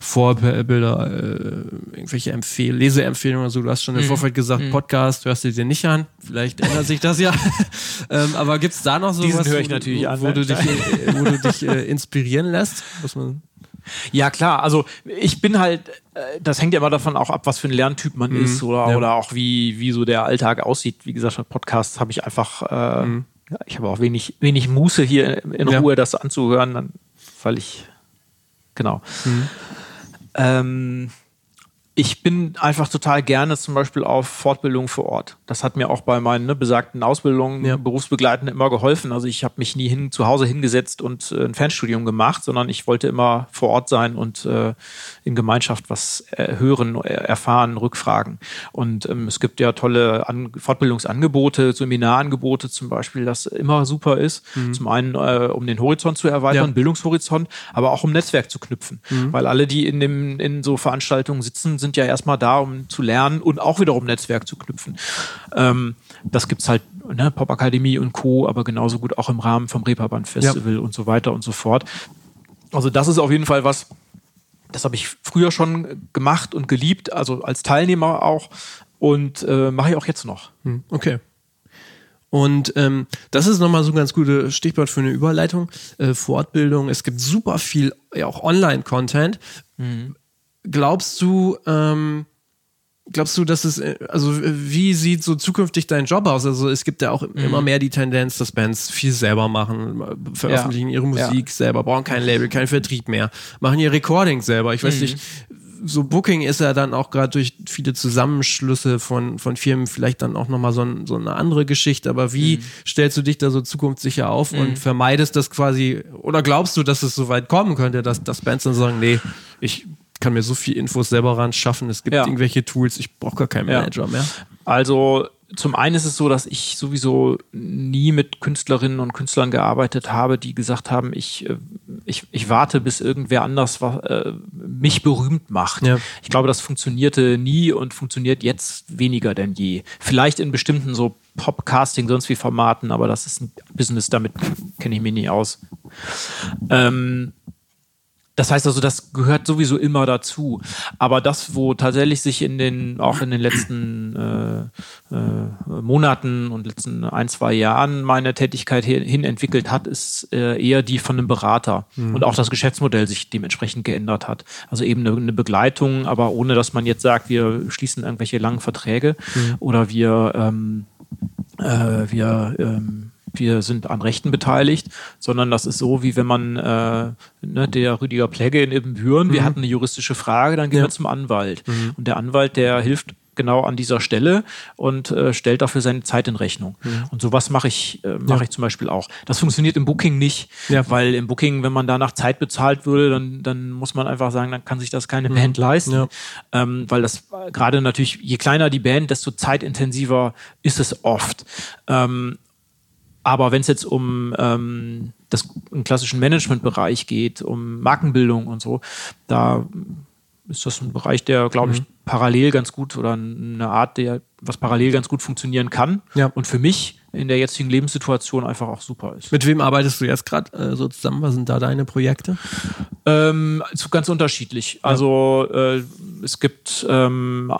Vorbilder, äh, irgendwelche Empfehl Leseempfehlungen oder so? Du hast schon im mhm. Vorfeld gesagt, mhm. Podcast hörst du dir nicht an. Vielleicht ändert sich das ja. [LAUGHS] ähm, aber gibt es da noch so was, höre ich wo, natürlich wo, an, wo, ne? du dich, äh, wo du dich äh, inspirieren lässt? Was man ja, klar. Also ich bin halt, äh, das hängt ja immer davon auch ab, was für ein Lerntyp man mhm. ist oder, ja. oder auch wie, wie so der Alltag aussieht. Wie gesagt, Podcasts habe ich einfach, äh, mhm. ich habe auch wenig, wenig Muße hier in ja. Ruhe das anzuhören, weil ich, genau. Mhm. Ähm, ich bin einfach total gerne zum Beispiel auf Fortbildung vor Ort. Das hat mir auch bei meinen ne, besagten Ausbildungen, ja. berufsbegleitend immer geholfen. Also ich habe mich nie hin, zu Hause hingesetzt und äh, ein Fernstudium gemacht, sondern ich wollte immer vor Ort sein und äh, in Gemeinschaft was äh, hören, erfahren, rückfragen. Und ähm, es gibt ja tolle An Fortbildungsangebote, Seminarangebote zum Beispiel, das immer super ist. Mhm. Zum einen, äh, um den Horizont zu erweitern, ja. Bildungshorizont, aber auch um Netzwerk zu knüpfen. Mhm. Weil alle, die in, dem, in so Veranstaltungen sitzen, sind ja erstmal da, um zu lernen und auch wiederum Netzwerk zu knüpfen. Ähm, das es halt, ne, Popakademie und Co., aber genauso gut auch im Rahmen vom Reeperbahn Festival ja. und so weiter und so fort. Also das ist auf jeden Fall was, das habe ich früher schon gemacht und geliebt, also als Teilnehmer auch und äh, mache ich auch jetzt noch. Hm, okay. Und ähm, das ist nochmal so ein ganz gutes Stichwort für eine Überleitung. Äh, Fortbildung, es gibt super viel, ja auch Online-Content. Mhm glaubst du, ähm, glaubst du, dass es, äh, also wie sieht so zukünftig dein Job aus? Also es gibt ja auch mhm. immer mehr die Tendenz, dass Bands viel selber machen, veröffentlichen ja. ihre Musik ja. selber, brauchen kein Label, keinen Vertrieb mehr, machen ihr Recording selber. Ich weiß mhm. nicht, so Booking ist ja dann auch gerade durch viele Zusammenschlüsse von, von Firmen vielleicht dann auch nochmal so, ein, so eine andere Geschichte. Aber wie mhm. stellst du dich da so zukunftssicher auf mhm. und vermeidest das quasi, oder glaubst du, dass es so weit kommen könnte, dass, dass Bands dann sagen, nee, ich kann mir so viel Infos selber ran schaffen. Es gibt ja. irgendwelche Tools, ich brauche gar keinen Manager ja. mehr. Also zum einen ist es so, dass ich sowieso nie mit Künstlerinnen und Künstlern gearbeitet habe, die gesagt haben, ich, äh, ich, ich warte, bis irgendwer anders äh, mich berühmt macht. Ja. Ich glaube, das funktionierte nie und funktioniert jetzt weniger denn je. Vielleicht in bestimmten so Popcasting, sonst wie Formaten, aber das ist ein Business, damit kenne ich mich nie aus. Ähm, das heißt also, das gehört sowieso immer dazu. Aber das, wo tatsächlich sich in den, auch in den letzten äh, äh, Monaten und letzten ein, zwei Jahren meine Tätigkeit hin entwickelt hat, ist äh, eher die von einem Berater. Mhm. Und auch das Geschäftsmodell sich dementsprechend geändert hat. Also eben eine, eine, Begleitung, aber ohne dass man jetzt sagt, wir schließen irgendwelche langen Verträge mhm. oder wir, ähm, äh, wir ähm, wir sind an Rechten beteiligt, sondern das ist so, wie wenn man, äh, ne, der Rüdiger Plegge in Ibbenbüren, mhm. wir hatten eine juristische Frage, dann gehen ja. wir zum Anwalt. Mhm. Und der Anwalt, der hilft genau an dieser Stelle und äh, stellt dafür seine Zeit in Rechnung. Mhm. Und sowas mache ich, äh, mache ja. ich zum Beispiel auch. Das funktioniert im Booking nicht, ja. weil im Booking, wenn man da nach Zeit bezahlt würde, dann, dann muss man einfach sagen, dann kann sich das keine mhm. Band leisten. Ja. Ähm, weil das äh, gerade natürlich, je kleiner die Band, desto zeitintensiver ist es oft. Ähm, aber wenn es jetzt um ähm, das einen klassischen Managementbereich geht, um Markenbildung und so, da ist das ein Bereich, der, glaube ich, mhm. parallel ganz gut oder eine Art, der was parallel ganz gut funktionieren kann. Ja. Und für mich in der jetzigen Lebenssituation einfach auch super ist. Mit wem arbeitest du jetzt gerade äh, so zusammen? Was sind da deine Projekte? Ähm, ganz unterschiedlich. Also äh, es gibt ähm,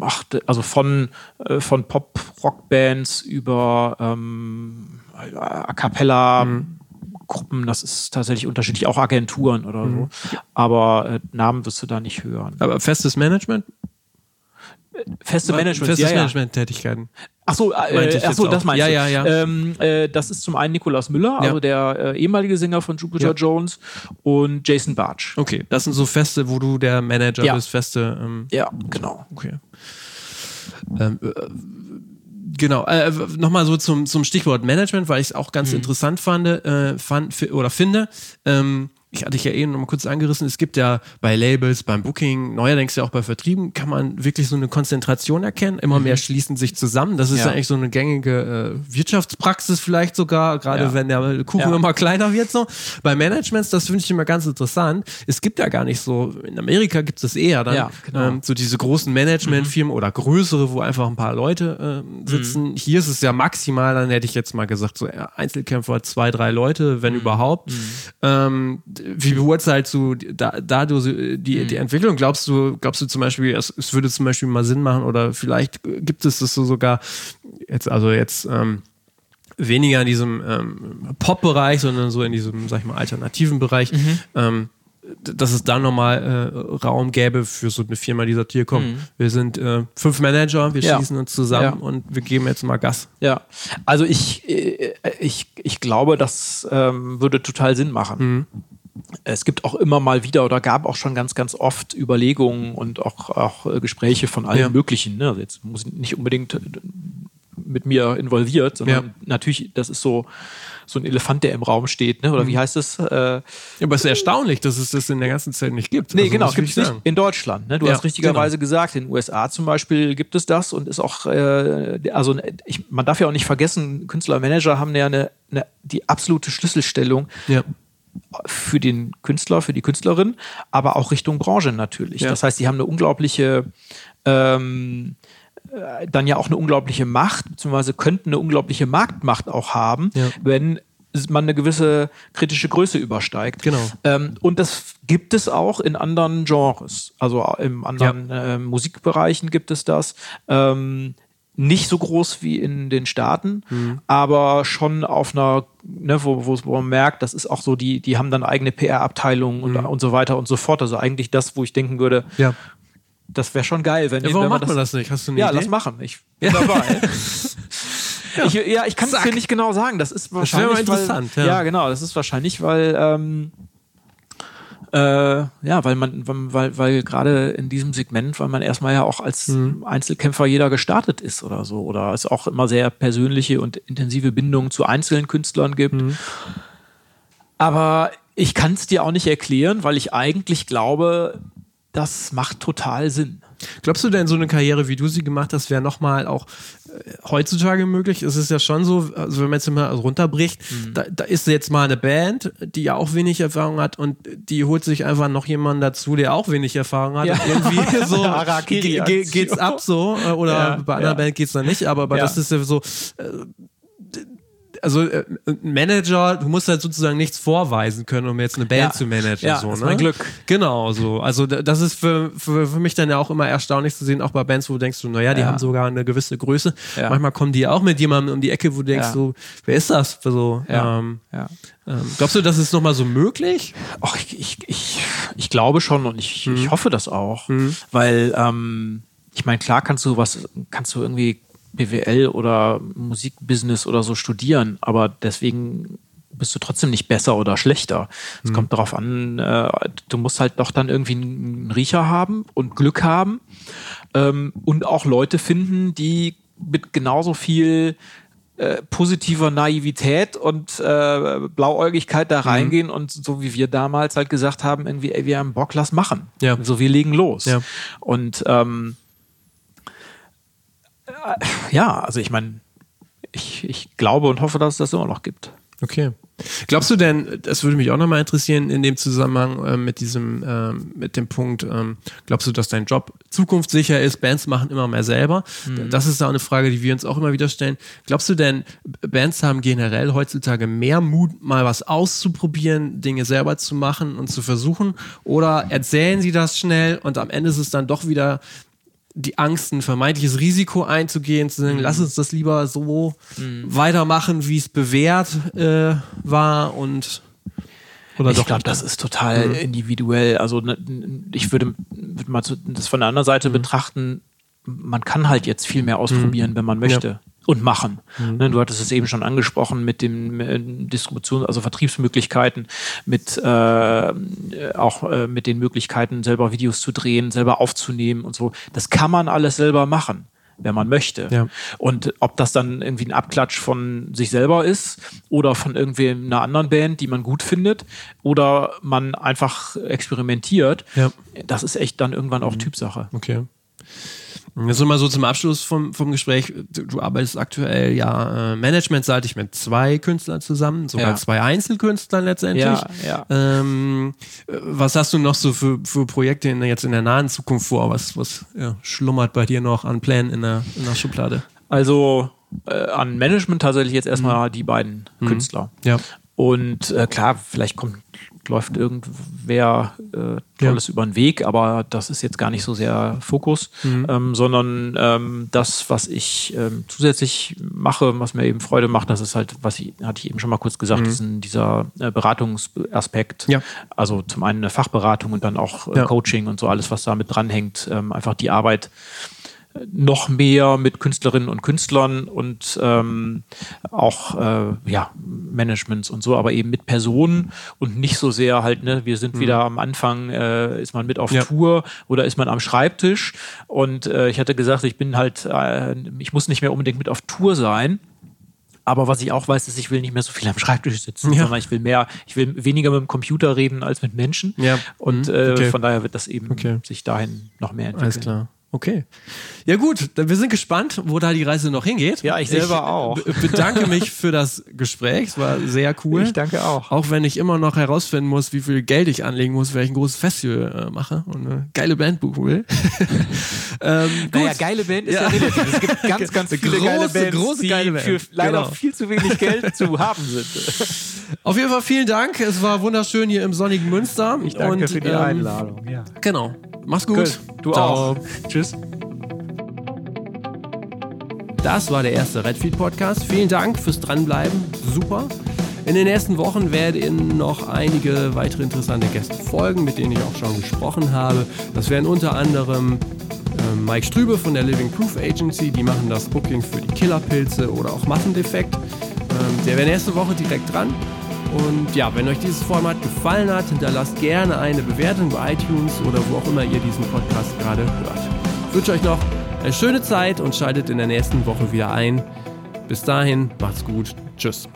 ach, also von, äh, von Pop-Rock-Bands über ähm, A cappella mhm. Gruppen, das ist tatsächlich unterschiedlich, auch Agenturen oder mhm. so. Aber äh, Namen wirst du da nicht hören. Aber festes Management? Feste Management, Festes ja, ja. Management-Tätigkeiten. Ach so, äh, ach so das meinst ja, du. Ja, ja, ähm, äh, das ist zum einen Nikolaus Müller, Ja. also der äh, ehemalige Sänger von Jupiter Ja. Jones und Jason Bartsch. Okay, das sind so Feste, wo du der Manager bist, Feste. Ähm, Ja, genau. okay. Ähm, äh, genau, äh, nochmal so zum, zum Stichwort Management, weil ich es auch ganz interessant fand, äh, fand oder finde. Ähm, ich hatte ich ja eben noch mal kurz angerissen, es gibt ja bei Labels, beim Booking, neuerdings ja auch bei Vertrieben, kann man wirklich so eine Konzentration erkennen. Immer mehr schließen sich zusammen. Das ist ja, eigentlich so eine gängige äh, Wirtschaftspraxis vielleicht sogar, gerade Ja. wenn der Kuchen Ja. immer kleiner wird. So. Bei Managements, das finde ich immer ganz interessant. Es gibt ja gar nicht so, in Amerika gibt es eher dann Ja, genau. ähm, so diese großen Managementfirmen oder größere, wo einfach ein paar Leute ähm, sitzen. Hier ist es ja maximal, dann hätte ich jetzt mal gesagt, so äh, Einzelkämpfer, zwei, drei Leute, wenn überhaupt. Ähm, wie beurteilst du da, da du äh, die, die Entwicklung? Glaubst du, glaubst du zum Beispiel, es, es würde zum Beispiel mal Sinn machen oder vielleicht äh, gibt es das so sogar jetzt, also jetzt ähm, weniger in diesem ähm, Pop-Bereich, sondern so in diesem, sag ich mal, alternativen Bereich, ähm, d- dass es dann nochmal äh, Raum gäbe für so eine Firma, die sagt, hier komm, wir sind äh, fünf Manager, wir Ja. schließen uns zusammen Ja. und wir geben jetzt mal Gas. Ja, also ich, äh, ich, ich glaube, das ähm, würde total Sinn machen. Es gibt auch immer mal wieder oder gab auch schon ganz, ganz oft Überlegungen und auch, auch äh, Gespräche von allen Ja. möglichen. Ne? Also jetzt muss ich nicht unbedingt äh, mit mir involviert, sondern Ja. natürlich, das ist so, so ein Elefant, der im Raum steht, ne? oder wie heißt es? Äh, Ja, aber es ist erstaunlich, dass es das in der ganzen Zeit nicht gibt. Nee, Also, genau, gibt es nicht in Deutschland. Ne? Du Ja, hast richtigerweise gesagt, in den USA zum Beispiel gibt es das und ist auch, äh, also ich, man darf ja auch nicht vergessen, Künstler und Manager haben ja eine, eine, die absolute Schlüsselstellung Ja. Für den Künstler, für die Künstlerin, aber auch Richtung Branche natürlich. Ja. Das heißt, die haben eine unglaubliche, ähm, äh, dann ja auch eine unglaubliche Macht, beziehungsweise könnten eine unglaubliche Marktmacht auch haben, Ja. wenn man eine gewisse kritische Größe übersteigt. Genau. Ähm, und das gibt es auch in anderen Genres. Also im anderen äh, Musikbereichen gibt es das. Ähm, nicht so groß wie in den Staaten, Mhm. aber schon auf einer, ne, wo, wo, man merkt, das ist auch so, die, die haben dann eigene PR-Abteilungen und, und so weiter und so fort. Also eigentlich das, wo ich denken würde, Mhm. Ja. das wäre schon geil, wenn, Ja, warum wenn macht man das nicht? Hast du eine Ja, Idee? lass machen. Ich bin dabei. [LAUGHS] ja. Ich, ja, ich kann es dir nicht genau sagen. Das ist wahrscheinlich. mal interessant, weil, ja. ja. genau. Das ist wahrscheinlich, weil. Ähm, äh, ja, weil man, weil, weil, gerade in diesem Segment, weil man erstmal ja auch als Mhm. Einzelkämpfer jeder gestartet ist oder so, oder es auch immer sehr persönliche und intensive Bindungen zu einzelnen Künstlern gibt. Mhm. Aber ich kann es dir auch nicht erklären, weil ich eigentlich glaube, das macht total Sinn. Glaubst du denn, so eine Karriere, wie du sie gemacht hast, wäre nochmal auch äh, heutzutage möglich? Es ist ja schon so, also wenn man jetzt mal runterbricht, Mhm. da, da ist jetzt mal eine Band, die ja auch wenig Erfahrung hat und die holt sich einfach noch jemanden dazu, der auch wenig Erfahrung hat. Ja. Irgendwie [LAUGHS] so Harakiri ge ge geht's ab so äh, oder Ja, bei einer ja. Band geht's dann nicht, aber, aber das ist ja so, äh, also äh, Manager, du musst halt sozusagen nichts vorweisen können, um jetzt eine Band Ja. zu managen. Ja, so, ist ne? mein Glück. Genau, so. Also da- das ist für, für, für mich dann ja auch immer erstaunlich zu sehen, auch bei Bands, wo du denkst, naja, die Ja. haben sogar eine gewisse Größe. Ja. Manchmal kommen die auch mit jemandem um die Ecke, wo du denkst, so, wer ist das? So, ähm, ähm, glaubst du, das ist nochmal so möglich? Ach, ich, ich, ich, ich glaube schon und ich, Mhm. ich hoffe das auch. Weil, ähm, ich meine, klar kannst du was, kannst du irgendwie BWL oder Musikbusiness oder so studieren, aber deswegen bist du trotzdem nicht besser oder schlechter. Es kommt darauf an, äh, du musst halt doch dann irgendwie einen Riecher haben und Glück haben ähm, und auch Leute finden, die mit genauso viel äh, positiver Naivität und äh, Blauäugigkeit da reingehen und so wie wir damals halt gesagt haben, irgendwie, ey, wir haben Bock, lass machen. Ja. So, wir legen los. Ja. Und ähm, äh, ja, also ich meine, ich, ich glaube und hoffe, dass es das immer noch gibt. Okay. Glaubst du denn, das würde mich auch nochmal interessieren in dem Zusammenhang äh, mit diesem, äh, mit dem Punkt, ähm, glaubst du, dass dein Job zukunftssicher ist? Bands machen immer mehr selber. Mhm. Das ist auch eine Frage, die wir uns auch immer wieder stellen. Glaubst du denn, Bands haben generell heutzutage mehr Mut, mal was auszuprobieren, Dinge selber zu machen und zu versuchen? Oder erzählen sie das schnell und am Ende ist es dann doch wieder die Angst, ein vermeintliches Risiko einzugehen, zu sagen, mhm. lass uns das lieber so mhm. weitermachen, wie es bewährt äh, war und oder ich glaube, das ist total mhm. individuell. Also ne, ich würde, würde mal das von der anderen Seite mhm. betrachten, man kann halt jetzt viel mehr ausprobieren, mhm. wenn man möchte. Ja und machen. Mhm. Ne, du hattest es eben schon angesprochen mit den äh, Distributions-, also Vertriebsmöglichkeiten, mit äh, auch äh, mit den Möglichkeiten, selber Videos zu drehen, selber aufzunehmen und so. Das kann man alles selber machen wenn man möchte. Ja. Und ob das dann irgendwie ein Abklatsch von sich selber ist oder von irgendwie einer anderen Band, die man gut findet, oder man einfach experimentiert, ja. das ist echt dann irgendwann auch mhm. Typsache. Okay. Jetzt mal so zum Abschluss vom, vom Gespräch. Du, du arbeitest aktuell ja äh, managementseitig mit zwei Künstlern zusammen, sogar ja. zwei Einzelkünstlern letztendlich. Ja, ja. Ähm, was hast du noch so für, für Projekte in, jetzt in der nahen Zukunft vor? Was, was ja, schlummert bei dir noch an Plänen in der, in der Schublade? Also äh, an Management tatsächlich jetzt erstmal mhm. die beiden mhm. Künstler. Ja. Und äh, klar, vielleicht kommt läuft irgendwer äh, Tolles ja. über den Weg, aber das ist jetzt gar nicht so sehr Fokus, mhm. ähm, sondern ähm, das, was ich ähm, zusätzlich mache, was mir eben Freude macht, das ist halt, was ich, hatte ich eben schon mal kurz gesagt, mhm. dieser äh, Beratungsaspekt. Ja. Also zum einen eine Fachberatung und dann auch äh, ja. Coaching und so alles, was da mit dranhängt, ähm, einfach die Arbeit noch mehr mit Künstlerinnen und Künstlern und ähm, auch äh, ja, Managements und so, aber eben mit Personen und nicht so sehr halt, ne, wir sind mhm. wieder am Anfang, äh, ist man mit auf ja. Tour oder ist man am Schreibtisch und äh, ich hatte gesagt, ich bin halt, äh, ich muss nicht mehr unbedingt mit auf Tour sein, aber was ich auch weiß, ist, ich will nicht mehr so viel am Schreibtisch sitzen, ja. sondern ich will mehr, ich will weniger mit dem Computer reden als mit Menschen. Ja. Und mhm. äh, okay. von daher wird das eben okay. sich dahin noch mehr entwickeln. Alles klar. Okay. Ja gut, wir sind gespannt, wo da die Reise noch hingeht. Ja, ich selber ich auch. bedanke mich [LAUGHS] für das Gespräch. Es war sehr cool. Ich danke auch. Auch wenn ich immer noch herausfinden muss, wie viel Geld ich anlegen muss, wenn ich ein großes Festival äh, mache und eine geile Band buchen will. [LAUGHS] ähm, naja, geile Band ist ja, ja relativ. Es gibt ganz, [LAUGHS] ganz viele große, geile Bands, große, geile Band. die für leider genau. viel zu wenig Geld zu haben sind. Auf jeden Fall vielen Dank. Es war wunderschön hier im sonnigen Münster. Ich danke und, für die ähm, Einladung. Ja. Genau. Mach's gut. Good. Du Ciao. auch. Tschüss. Das war der erste Redfield Podcast. Vielen Dank fürs Dranbleiben. Super. In den nächsten Wochen werden noch einige weitere interessante Gäste folgen, mit denen ich auch schon gesprochen habe. Das wären unter anderem äh, Mike Strübe von der Living Proof Agency, die machen das Booking für die Killerpilze oder auch Massendefekt. Ähm, der wäre nächste Woche direkt dran. Und ja, wenn euch dieses Format gefallen hat, hinterlasst gerne eine Bewertung bei iTunes oder wo auch immer ihr diesen Podcast gerade hört. Ich wünsche euch noch eine schöne Zeit und schaltet in der nächsten Woche wieder ein. Bis dahin, macht's gut. Tschüss.